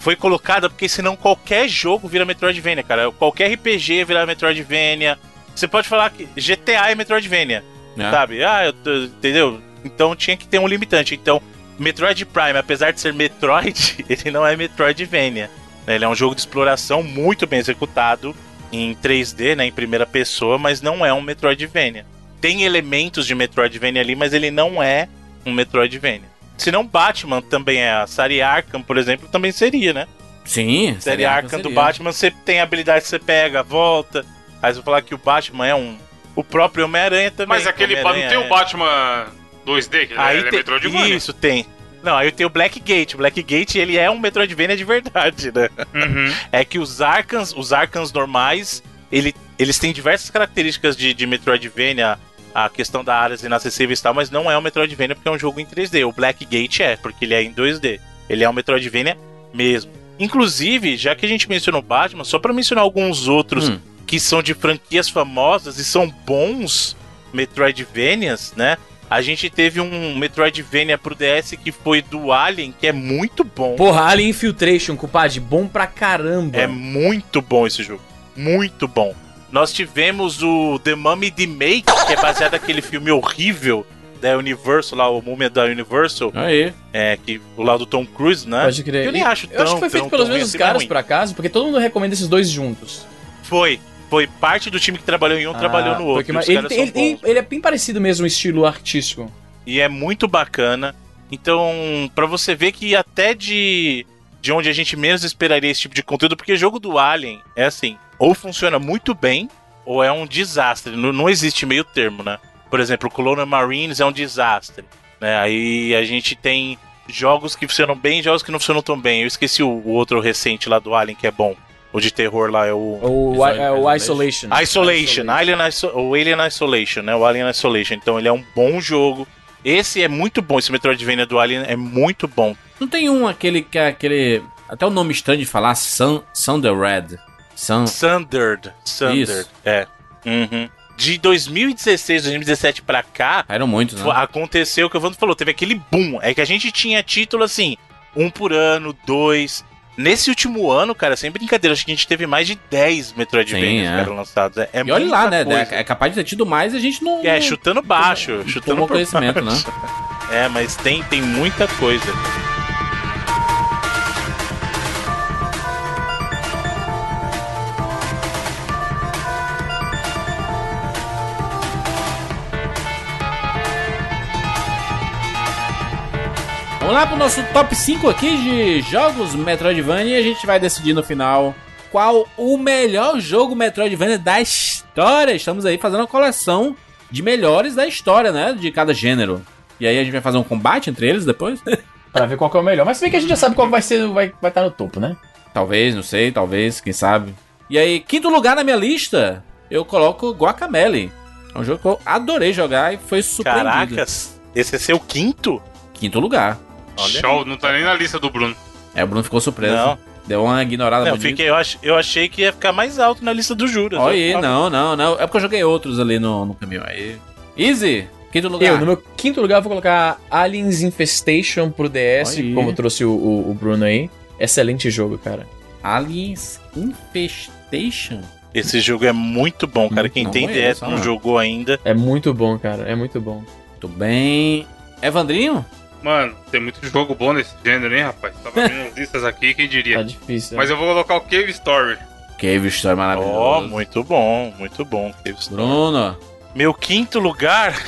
foi colocada porque senão qualquer jogo vira Metroidvania, cara. Qualquer RPG vira Metroidvania. Você pode falar que GTA é Metroidvania, É. sabe? Ah, eu entendeu? Então tinha que ter um limitante. Então, Metroid Prime, apesar de ser Metroid, ele não é Metroidvania. né? Ele é um jogo de exploração muito bem executado em 3D, né, em primeira pessoa, mas não é um Metroidvania. Tem elementos de Metroidvania ali, mas ele não é um Metroidvania. Se não Batman também é, a série Arkham, por exemplo, também seria, né? Sim, Série seria- Arkham do seria. Batman, você tem habilidade que você pega, volta. Aí você vai falar que o Batman é um. O próprio Homem-Aranha também. Mas aquele. Não tem é- o Batman 2D, que Aí ele é tem- Metroidvania. Isso, tem. Não, aí tem o Blackgate. O Blackgate, ele é um Metroidvania de verdade, né? Uhum. É que os Arkans, os Arkans normais, ele, eles têm diversas características de, de Metroidvania, a questão da áreas inacessíveis e tal, mas não é um Metroidvania porque é um jogo em 3D. O Blackgate é, porque ele é em 2D. Ele é um Metroidvania mesmo. Inclusive, já que a gente mencionou o Batman, só pra mencionar alguns outros Hum. que são de franquias famosas e são bons Metroidvanias, né? A gente teve um Metroidvania pro DS que foi do Alien, que é muito bom. Porra, Alien Infiltration, compadre, bom pra caramba. É muito bom esse jogo. Muito bom. Nós tivemos o The Mummy The Make, que é baseado naquele filme horrível da Universal, lá, o Múmia da Universal, Aí. é, que o lado do Tom Cruise, né? Pode crer. Eu nem acho Eu acho tão- que foi feito tão- pelos tão mesmos assim, mas caras, por acaso, porque todo mundo recomenda esses dois juntos. Foi. Foi parte do time que trabalhou em um, trabalhou no outro. porque- ele, ele, bons. ele é bem parecido mesmo, o estilo artístico. E é muito bacana. Então, pra você ver que até de, de onde a gente menos esperaria esse tipo de conteúdo, porque jogo do Alien é assim, ou funciona muito bem, ou é um desastre. Não, não existe meio termo, né? Por exemplo, o Colonial Marines é um desastre. Né? Aí a gente tem jogos que funcionam bem e jogos que não funcionam tão bem. Eu esqueci o, o outro recente lá do Alien que é bom. O de terror lá é o. O, é o Isolation. Isolation. Isolation, Alien Iso o Alien Isolation, né? O Alien Isolation. Então ele é um bom jogo, Esse é muito bom, esse Metroidvania do Alien é muito bom. Não tem um aquele que é aquele. Até o nome estranho de falar, Sun, Thunder Red. Sun. Sundered. Sundered. Isso. É. Uhum. De 2016, 2017 pra cá, Eram muitos, né? Aconteceu o que o Vando falou, teve aquele boom. É que a gente tinha título assim, um por ano, dois. Nesse último ano, cara, sem brincadeira, acho que a gente teve mais de 10 Metroidvanias é. eram lançados. É, é E olha lá, né? coisa. É capaz de ter tido mais e a gente não. É, chutando baixo, chutando por conhecimento, né? baixo. É, mas tem, tem muita coisa. Vamos lá pro nosso top 5 aqui de jogos Metroidvania e a gente vai decidir no final qual o melhor jogo Metroidvania da história. Estamos aí fazendo uma coleção de melhores da história, né? De cada gênero. E aí a gente vai fazer um combate entre eles depois? Pra ver qual que é o melhor. Mas se bem que a gente já sabe qual vai ser, vai vai estar no topo, né? talvez, não sei, talvez, quem sabe. E aí, quinto lugar na minha lista, eu coloco Guacamele. É um jogo que eu adorei jogar e foi surpreendido. Caracas, esse é seu quinto? Quinto lugar. Olha Show, não tá nem na lista do Bruno. É, o Bruno ficou surpreso. Não. Deu uma ignorada Não, fiquei, eu, ach, eu achei que ia ficar mais alto na lista do Juras. Olha aí, não, não, não. É porque eu joguei outros ali no, no caminho. Aí. Easy, quinto lugar. Eu, no meu quinto lugar, vou colocar Aliens Infestation pro DS, Olha aí. como trouxe o, o- o Bruno aí. Excelente jogo, cara. Aliens Infestation. Esse jogo é muito bom, cara. Quem Não tem conheço, DS não não. jogou ainda. É muito bom, cara. É muito bom. Muito bem. Evandrinho? Mano, tem muito jogo bom nesse gênero, hein, rapaz? Tava vendo as listas aqui, quem Tá diria. difícil. Mas eu vou colocar o Cave Story. Cave Story Ó, maravilhoso. muito bom, muito bom. Teve isso. Bruno. Meu quinto lugar,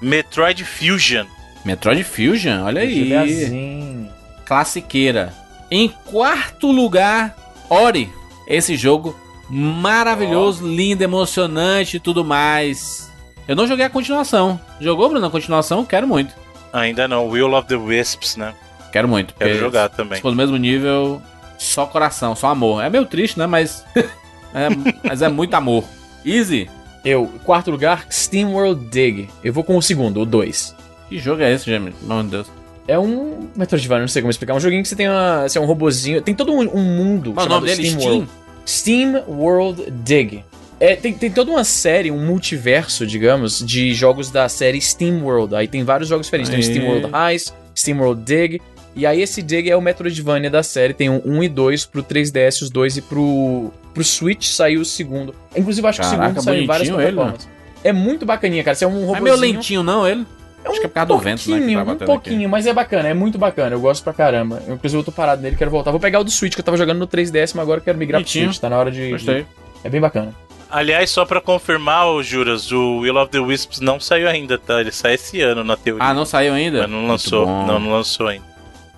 Metroid Fusion. Metroid Fusion, olha aí. Juliazinho. Classiqueira. Em quarto lugar, Ori. Esse jogo maravilhoso, lindo, emocionante e tudo mais. Eu não joguei a continuação. Jogou, Bruno, a continuação? Quero muito. Ainda não, Will of the Wisps, né? Quero muito. Quero jogar também. Se for do mesmo nível, só coração, só amor. É meio triste, né? Mas. é, mas é muito amor. Easy. Eu, quarto lugar, Steam World Dig. Eu vou com o segundo, o 2. Que jogo é esse, Jamie? Meu Deus. É um Metroidvania, não sei como explicar. Um joguinho que você tem uma, você é um robozinho. Tem todo um, um mundo. Qual é o nome dele? Steam Steam? World. Steam World Dig. É, tem, tem toda uma série, um multiverso, digamos, de jogos da série Steam World. Aí tem vários jogos diferentes. Tem o Aê. Steam World Heist, Steam World Dig. E aí esse Dig é o Metroidvania da série. Tem o 1 e 2 pro 3DS, os dois e pro, pro Switch saiu o segundo. Inclusive, acho que o Caraca, segundo saiu em várias ele, plataformas. É muito bacaninha, cara. Você é um Não robozinho. é meio lentinho, não, ele? Acho que é por causa do vento, né? Tá um pouquinho, mas é bacana, é muito bacana. Eu gosto pra caramba. Eu, Inclusive, eu tô parado nele, quero voltar. Vou pegar o do Switch, que eu tava jogando no 3DS, mas agora eu quero migrar pro Bonitinho. Switch. Tá na hora de. aqui. Gostei. É bem bacana. Aliás, só pra confirmar, ô Juras, o Will of the Wisps não saiu ainda, tá? Ele sai esse ano, na teoria. Ah, não saiu ainda? Mas não lançou. Não, não lançou ainda.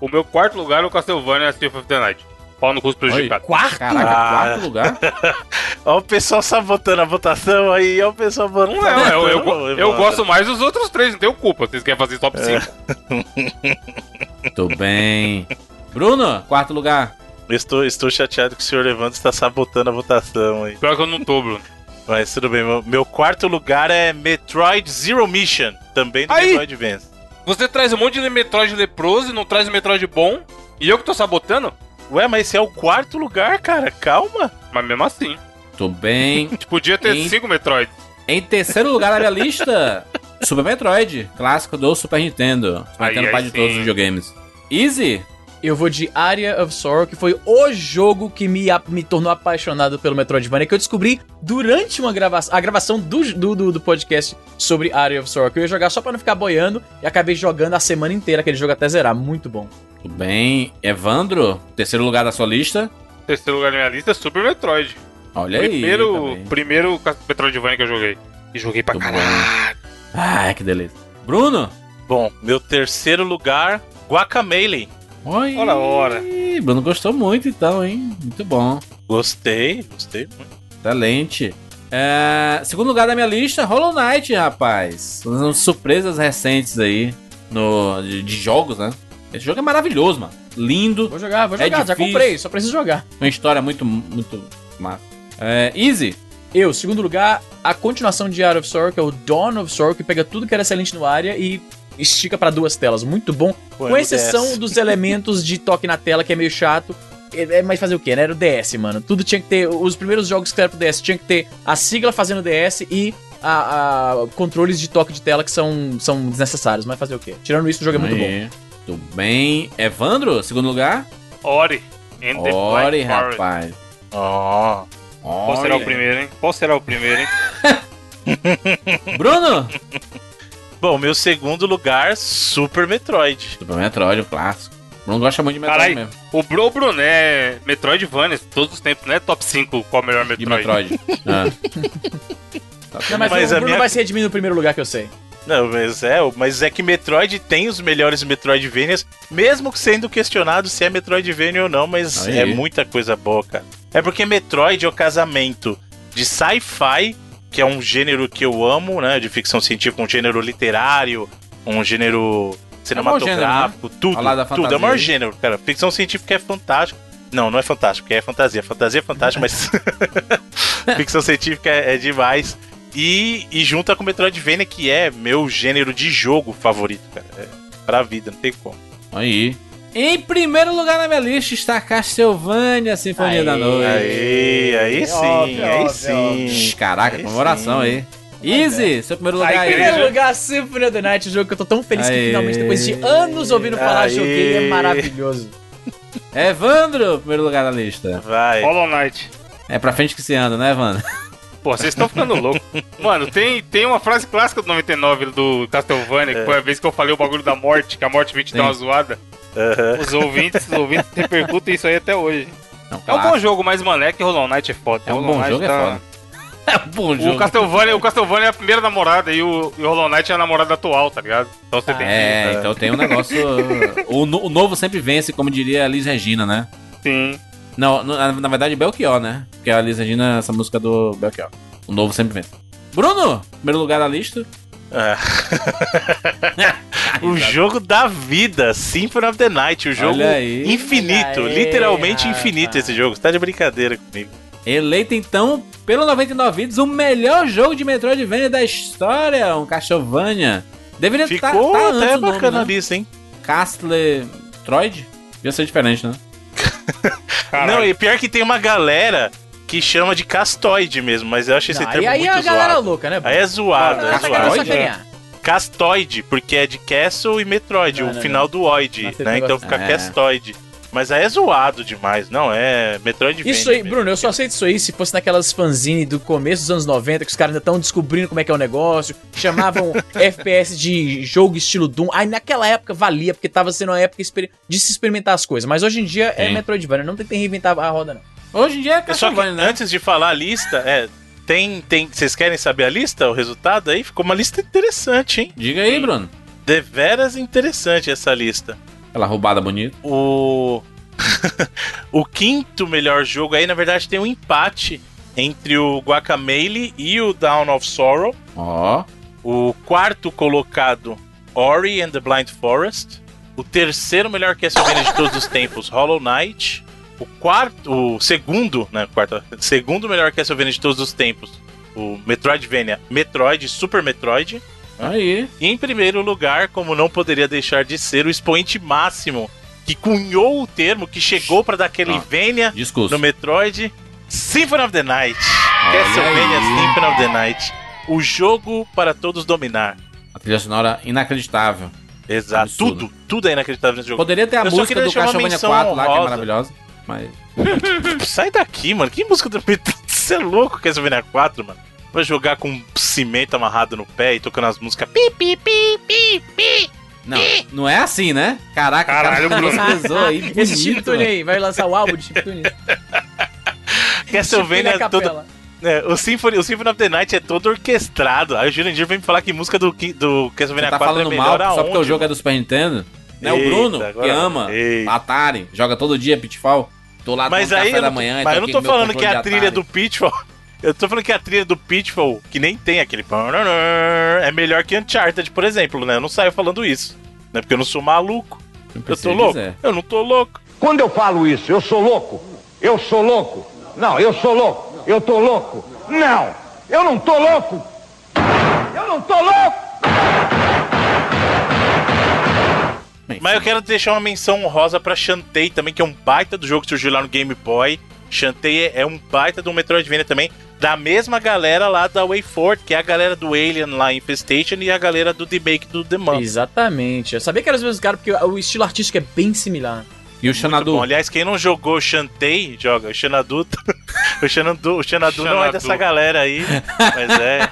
O meu quarto lugar é o Castlevania Symphony of the Night. Pau no custo prejudicado. Quarto? Caraca, Ah. quarto lugar? Ó o pessoal sabotando a votação aí, ó o pessoal botando. Não é, eu, eu, eu, gosto mais dos outros três, não tenho culpa. Vocês querem fazer top 5. Muito bem. Bruno, quarto lugar. Estou, estou chateado que o senhor Evandro está sabotando a votação aí. Pior que eu não tô, Bruno. Mas tudo bem, meu, meu quarto lugar é Metroid Zero Mission, também do Aí! Metroid Advance. Você traz um monte de Metroid leproso e não traz um Metroid bom. E eu que tô sabotando? Ué, mas esse é o quarto lugar, cara, calma. Mas mesmo assim. Muito bem. A gente podia ter Em- cinco Metroid. Em terceiro lugar na minha lista, Super Metroid, clássico do Super Nintendo. Super Aí, Nintendo aí pai de todos os videogames. Easy? Eu vou de Area of Sorrow, que foi o jogo que me, me tornou apaixonado pelo Metroidvania, que eu descobri durante uma gravação, a gravação do, do, do- do podcast sobre Area of Sorrow, que eu ia jogar só pra não ficar boiando, e acabei jogando a semana inteira aquele jogo até zerar. Muito bom. Tudo bem. Evandro, terceiro lugar da sua lista. Terceiro lugar na minha lista é Super Metroid. Olha aí. primeiro, também. primeiro Metroidvania que eu joguei. E joguei pra Muito caralho. Ah, que delícia. Bruno? Bom, meu terceiro lugar, Guacamele. Oi. Ora, ora. Bruno gostou muito então, hein? Muito bom. Gostei, gostei muito. Excelente. É, segundo lugar da minha lista, Hollow Knight, rapaz. São surpresas recentes aí no, de, de jogos, né? Esse jogo é maravilhoso, mano. Lindo, Vou jogar, vou É jogar, já difícil. comprei, só preciso jogar. uma história muito, muito massa. É, easy. Eu, segundo lugar, a continuação de Art of Sorrow, que é o Dawn of Sorrow, que pega tudo que era excelente no área e estica pra duas telas. Muito bom. Põe Com exceção DS. dos elementos de toque na tela, que é meio chato. É, é, mas fazer o quê, né? Era o DS, mano. Tudo tinha que ter. Os primeiros jogos que eram pro DS tinha que ter a sigla fazendo DS e a, a- controles de toque de tela que são, são desnecessários. Mas fazer o quê? Tirando isso, o jogo é muito bom. Tudo bem. Evandro, segundo lugar? Ori. And the Ori, rapaz. Ó. Qual será o primeiro, hein? Qual será o primeiro, hein? Bruno? Bom, meu segundo lugar, Super Metroid. Super Metroid, o clássico. Bruno gosta muito de Metroid Caralho, mesmo. o Bro Bruno é Metroidvania, todos os tempos, não é top 5 qual é o melhor De Metroid. Metroid. Ah. Não, mas, Mas o Bruno minha- vai se redimir no primeiro lugar que eu sei. Não, mas é, mas é que Metroid tem os melhores Metroidvanias, mesmo sendo questionado se é Metroidvania ou não, mas Aí. é muita coisa boa, cara. É porque Metroid é o casamento de sci-fi, que é um gênero que eu amo, né, de ficção científica, um gênero literário, um gênero cinematográfico, tudo, Ao lado da tudo, é o maior gênero, cara. Ficção científica é fantástico. Não, não é fantástico, porque é fantasia. Fantasia é fantástico, mas ficção científica é, é demais. E, e junta com Metroidvania, que é meu gênero de jogo favorito, cara. É pra vida, não tem como. Aí. Em primeiro lugar na minha lista está Castlevania, Sinfonia Aí, da Noite. Aí, aí sim, óbvio, aí óbvio, sim. Caraca, Aí comemoração sim. aí. Easy, seu primeiro lugar Aí, Em primeiro lugar, Symphony of the Night, o jogo que eu tô tão feliz que finalmente, depois de anos ouvindo falar, Aê. joguei. É maravilhoso. Evandro, primeiro lugar na lista. Vai. Hollow Knight. É pra frente que se anda, né, Evandro? Pô, vocês estão ficando loucos. Mano, tem, tem uma frase clássica do 99 do Castlevania, que foi a vez que eu falei o bagulho da morte, que a morte veio te dar uma zoada. Aham. Os ouvintes, os ouvintes repercutem isso aí até hoje. Não, É um bom jogo, mas, mano, é que Hollow Knight é foda. É um bom Knight jogo, é tá- foda. É um bom O jogo. Castlevania, o Castlevania é a primeira namorada e o, e o Hollow Knight é a namorada atual, tá ligado? Então você tem É, então tem um negócio. o, no- o novo sempre vence, como diria a Liz Regina, né? que. Sim. Não, na, na verdade, Belchior, né? Porque a Regina é essa música do Belchior. O novo sempre vence. Bruno, primeiro lugar da lista. Ah. o jogo da vida, Symphony of the Night, o jogo aí. infinito, Olha aí, literalmente rapaz. infinito esse jogo. Você tá de brincadeira comigo. Eleito então pelo 99 Vidas o melhor jogo de Metroidvania da história, um Castlevania. Deveria estar Ficou tá, até o nome, bacana né? lista, hein? Castle Troid? Ia ser diferente, né? Caralho. Não, e pior que tem uma galera que chama de castoide mesmo, mas eu acho esse Não, termo e aí muito a galera zoado. louca, né? Aí é zoado, Não, é zoado. Castoide, porque é de Castle e Metroid, Não, o não, final do Oid, né? Então fica É. Castoide. Mas aí é zoado demais, não, é Metroidvania. Isso aí, mesmo. Bruno, eu só aceito isso aí se fosse naquelas fanzine do começo dos anos 90, que os caras ainda estão descobrindo como é que é o negócio, chamavam FPS de jogo estilo Doom. Aí naquela época valia, porque tava sendo uma época de se experimentar as coisas. Mas hoje em dia é Sim. Metroidvania, não tem que reinventar a roda, não. Hoje em dia é É Só que Castlevania, né? antes de falar a lista, é, tem, tem, vocês querem saber a lista, o resultado aí? Ficou uma lista interessante, hein? Diga aí, Bruno. Deveras interessante essa lista. Aquela roubada bonita. O o quinto melhor jogo aí, na verdade, tem um empate entre o Guacamelee e o Down of Sorrow. Ó. O quarto colocado, Ori and the Blind Forest. O terceiro melhor Castlevania de todos os tempos, Hollow Knight. O quarto, o segundo, né, quarto, segundo melhor Castlevania de todos os tempos, o Metroidvania, Metroid, Super Metroid. Aí. Em primeiro lugar, como não poderia deixar de ser, o expoente máximo que cunhou o termo, que chegou pra dar aquele Ah, vênia Discurso. no Metroid, Symphony of the Night. Castlevania. Symphony of the Night. O jogo para todos dominar. A trilha sonora inacreditável. Exato. Absurdo. Tudo, tudo é inacreditável nesse jogo. Poderia ter a Eu música do Castlevania menção 4 lá, que é honrosa. maravilhosa. Mas. Sai daqui, mano. Que música do Metroid? Você é louco, Castlevania 4, mano. Vai jogar com cimento amarrado no pé e tocando as músicas. Pi, pi, pi, pi, pi. Não, não é assim, né? Caraca, Caralho, o cara Bruno. pesou aí. Esse bonito, chiptune mano. aí, vai lançar o álbum de chiptune. Castlevania Chiptune a todo. É, o, Symphony, o Symphony of the Night é todo orquestrado. Aí o Jurandir vem me falar que música do, do Castlevania tá 4 é falando melhor mal só porque o aonde, jogo é do Super Nintendo? Né? O Eita, Bruno, que agora- ama Eita. Atari, joga todo dia Pitfall. Tô lá Mas aí café da manhã. mas eu não tô meu falando que controle a trilha do Pitfall. Eu tô falando que a trilha do Pitfall, que nem tem aquele. É melhor que Uncharted, por exemplo, né? Eu não saio falando isso. Né? Porque eu não sou maluco. Eu tô louco. Eu não tô louco. Quando eu falo isso, eu sou louco? Eu sou louco? Não, eu sou louco. Eu tô louco? Não, eu não tô louco. Eu não tô louco. Mas eu quero deixar uma menção honrosa pra Shantae também, que é um baita do jogo que surgiu lá no Game Boy. Shantae é um baita do Metroidvania também, da mesma galera lá da WayForward, que é a galera do Alien lá em Infestation e a galera do Remake do The Man. Exatamente. Eu sabia que eram os mesmos caras, porque o estilo artístico é bem similar. E o Xanadu? bom. Aliás, quem não jogou Shantae, joga. O Xanadu, o Xanadu, o Xanadu não é Xanadu. dessa galera aí, mas é.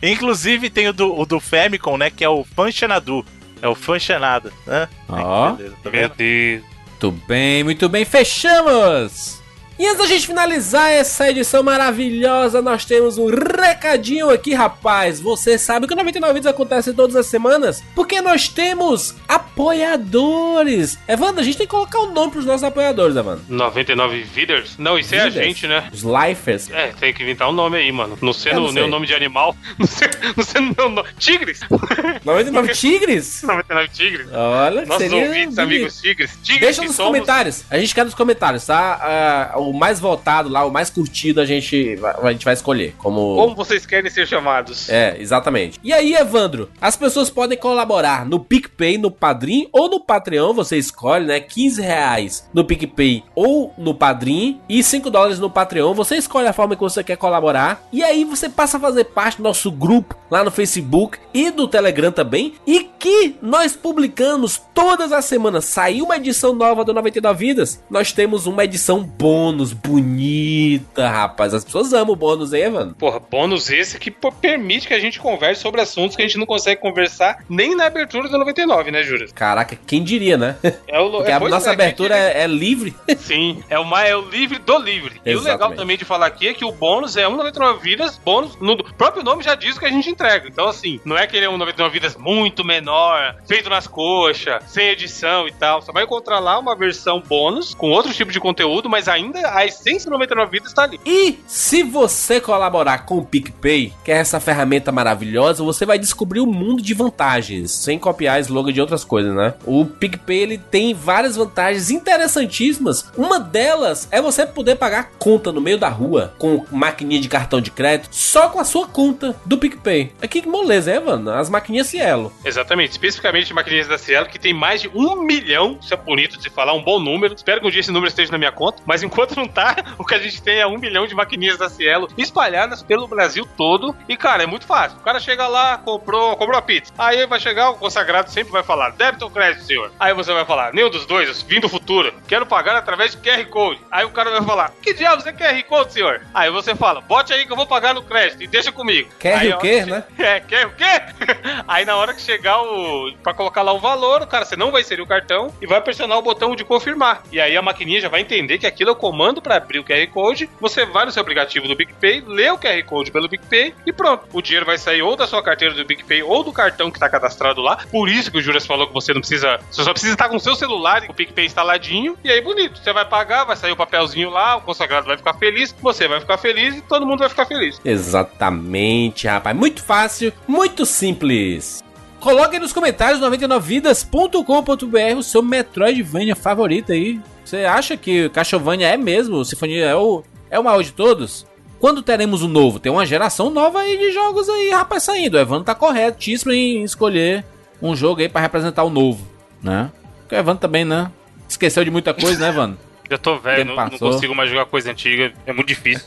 Inclusive tem o do, o do Famicom, né, que é o Fan Xanadu. É o Fan Xanada, né? Ó. Beleza, tá Meu? Deus. Muito bem, muito bem, fechamos! E antes da gente finalizar essa edição maravilhosa, nós temos um recadinho aqui, rapaz. Você sabe que o 99 Vídeos acontece todas as semanas? Porque nós temos apoiadores. Evandro, a gente tem que colocar o nome pros nossos apoiadores, Evandro. 99 Viders? Não, isso é a gente, né? Os Lifers. É, tem que inventar um nome aí, mano. Não sendo o nome de animal. Não sendo, não sendo meu nome. Tigres! 99 Tigres? 99 Tigres. Olha, Nossos seria ouvintes, amigos tigres. Tigres Deixa nos somos. comentários. A gente quer nos comentários, tá? Ah, o mais votado lá, o mais curtido, a gente, vai- a gente vai escolher. Como. Como vocês querem ser chamados? É, exatamente. E aí, Evandro, as pessoas podem colaborar no PicPay, no Padrim ou no Patreon, você escolhe, né? 15 reais no PicPay ou no Padrim e 5 dólares no Patreon. Você escolhe a forma que você quer colaborar. E aí você passa a fazer parte do nosso grupo lá no Facebook e do Telegram também. E que nós publicamos todas as semanas. Saiu uma edição nova do 99 Vidas. Nós temos uma edição bônus bonita, rapaz. As pessoas amam o bônus aí, Evandro. Porra, bônus esse que pô, permite que a gente converse sobre assuntos que a gente não consegue conversar nem na abertura do 99, né, Júlio? Caraca, quem diria, né? É o, Porque é, a nossa é, abertura é, é livre. Sim, é o, é o livre do livre. E o legal Exatamente. também de falar aqui é que o bônus é um 99 vidas, bônus, no o próprio nome já diz o que a gente entrega. Então, assim, não é que ele é um 99 vidas muito menor, feito nas coxas, sem edição e tal. Você vai encontrar lá uma versão bônus, com outro tipo de conteúdo, mas ainda a essência do 99 vidas tá ali. E se você colaborar com o PicPay, que é essa ferramenta maravilhosa, você vai descobrir um mundo de vantagens, sem copiar slogan de outras coisas, né? O PicPay ele tem várias vantagens interessantíssimas. Uma delas é você poder pagar conta no meio da rua com maquininha de cartão de crédito só com a sua conta do PicPay. Aqui que moleza, é, mano? As maquininhas Cielo. Exatamente, especificamente maquininhas da Cielo, que tem mais de um milhão, isso é bonito de falar, um bom número. Espero que um dia esse número esteja na minha conta, mas enquanto não tá, o que a gente tem é um milhão de maquininhas da Cielo espalhadas pelo Brasil todo. E, cara, é muito fácil. O cara chega lá, comprou, comprou a pizza. Aí vai chegar, o consagrado sempre vai falar, débito ou crédito, senhor? Aí você vai falar, nenhum dos dois, vim do futuro, quero pagar através de QR Code. Aí o cara vai falar, que diabos é QR Code, senhor? Aí você fala, bote aí que eu vou pagar no crédito e deixa comigo. QR Aí, o quê, né? che- É, quer o quê? Aí na hora que chegar o. Pra colocar lá o valor, o cara, você não vai inserir o cartão e vai pressionar o botão de confirmar. E aí a maquininha já vai entender que aquilo é o comando pra abrir o QR Code. Você vai no seu aplicativo do PicPay, lê o QR Code pelo PicPay e pronto. O dinheiro vai sair ou da sua carteira do PicPay ou do cartão que tá cadastrado lá. Por isso que o Juras falou que você não precisa. Você só precisa estar com o seu celular o PicPay instaladinho. E aí, bonito. Você vai pagar, vai sair o papelzinho lá, o consagrado vai ficar feliz, você vai ficar feliz e todo mundo vai ficar feliz. Exatamente, rapaz. Muito fácil, muito simples. Coloque aí nos comentários 99vidas.com.br o seu Metroidvania favorito aí. Você acha que o Castlevania é mesmo? O Sinfonia é o, é o maior de todos? Quando teremos um novo? Tem uma geração nova aí de jogos aí, rapaz, saindo. O Evandro tá corretíssimo em escolher um jogo aí pra representar o novo, né? Porque o Evandro também, né? Esqueceu de muita coisa, né, Evandro? Eu tô velho, não, não consigo mais jogar coisa antiga, é muito difícil.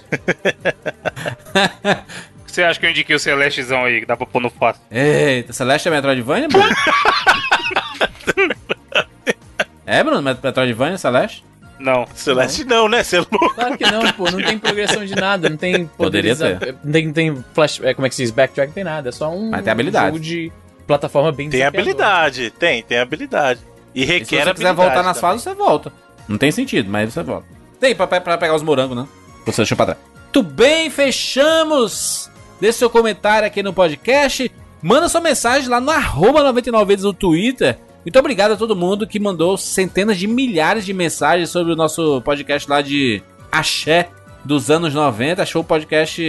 Você acha que eu indiquei o Celestezão aí, que dá pra pôr no fácil? Eita, Celeste é Metroidvania, Bruno? é, Bruno? Met- Metroidvania, Celeste? Não. Celeste não, né? Você é louco. Claro que não, pô. Não tem progressão de nada. Não tem Poderia poderes- Não tem, tem flash. É, como é que se diz? Backtrack, não tem nada. É só um Mas tem habilidade. jogo de plataforma bem Tem habilidade, tem, tem habilidade. E E se requer você quiser habilidade voltar nas também. fases, você volta. Não tem sentido, mas você volta. Tem pra, pra pegar os morangos, né? Você deixou pra trás. Muito bem, fechamos! Deixe seu comentário aqui no podcast. Manda sua mensagem lá no arroba 99 vezes no Twitter. Muito obrigado a todo mundo que mandou centenas de milhares de mensagens sobre o nosso podcast lá de Axé dos anos 90. Achou o podcast.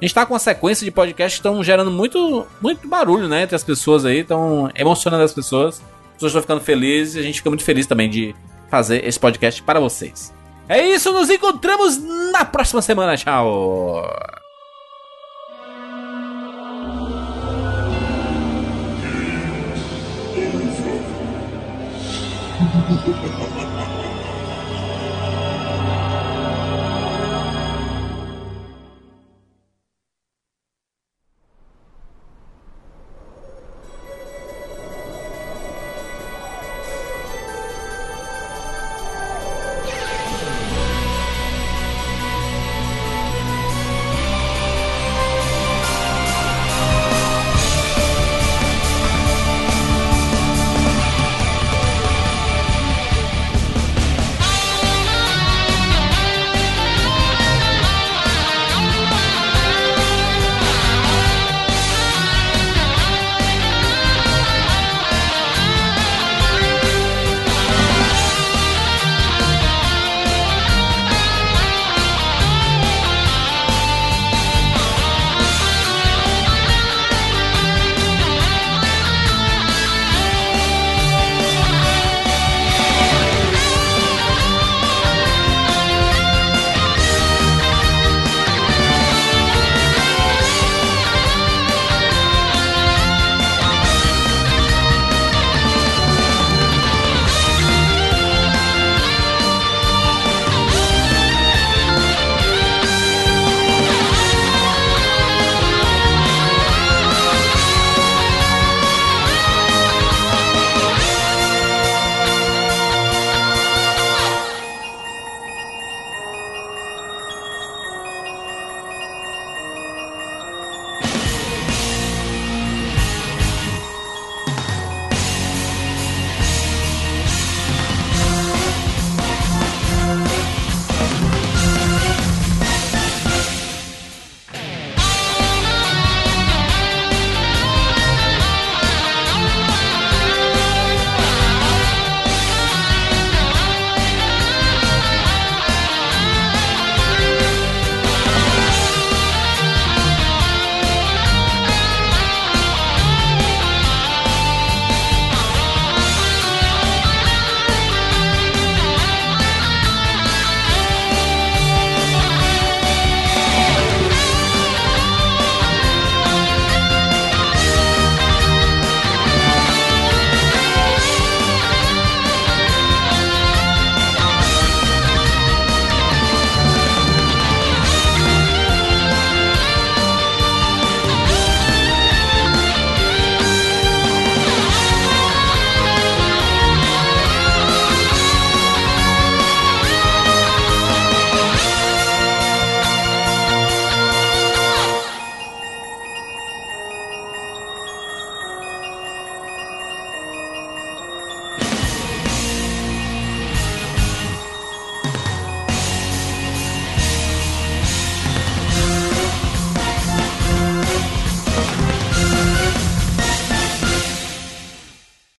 A gente tá com uma sequência de podcasts que estão gerando muito, muito barulho, né? Entre as pessoas aí, estão emocionando as pessoas. As pessoas estão ficando felizes e a gente fica muito feliz também de fazer esse podcast para vocês. É isso, nos encontramos na próxima semana. Tchau!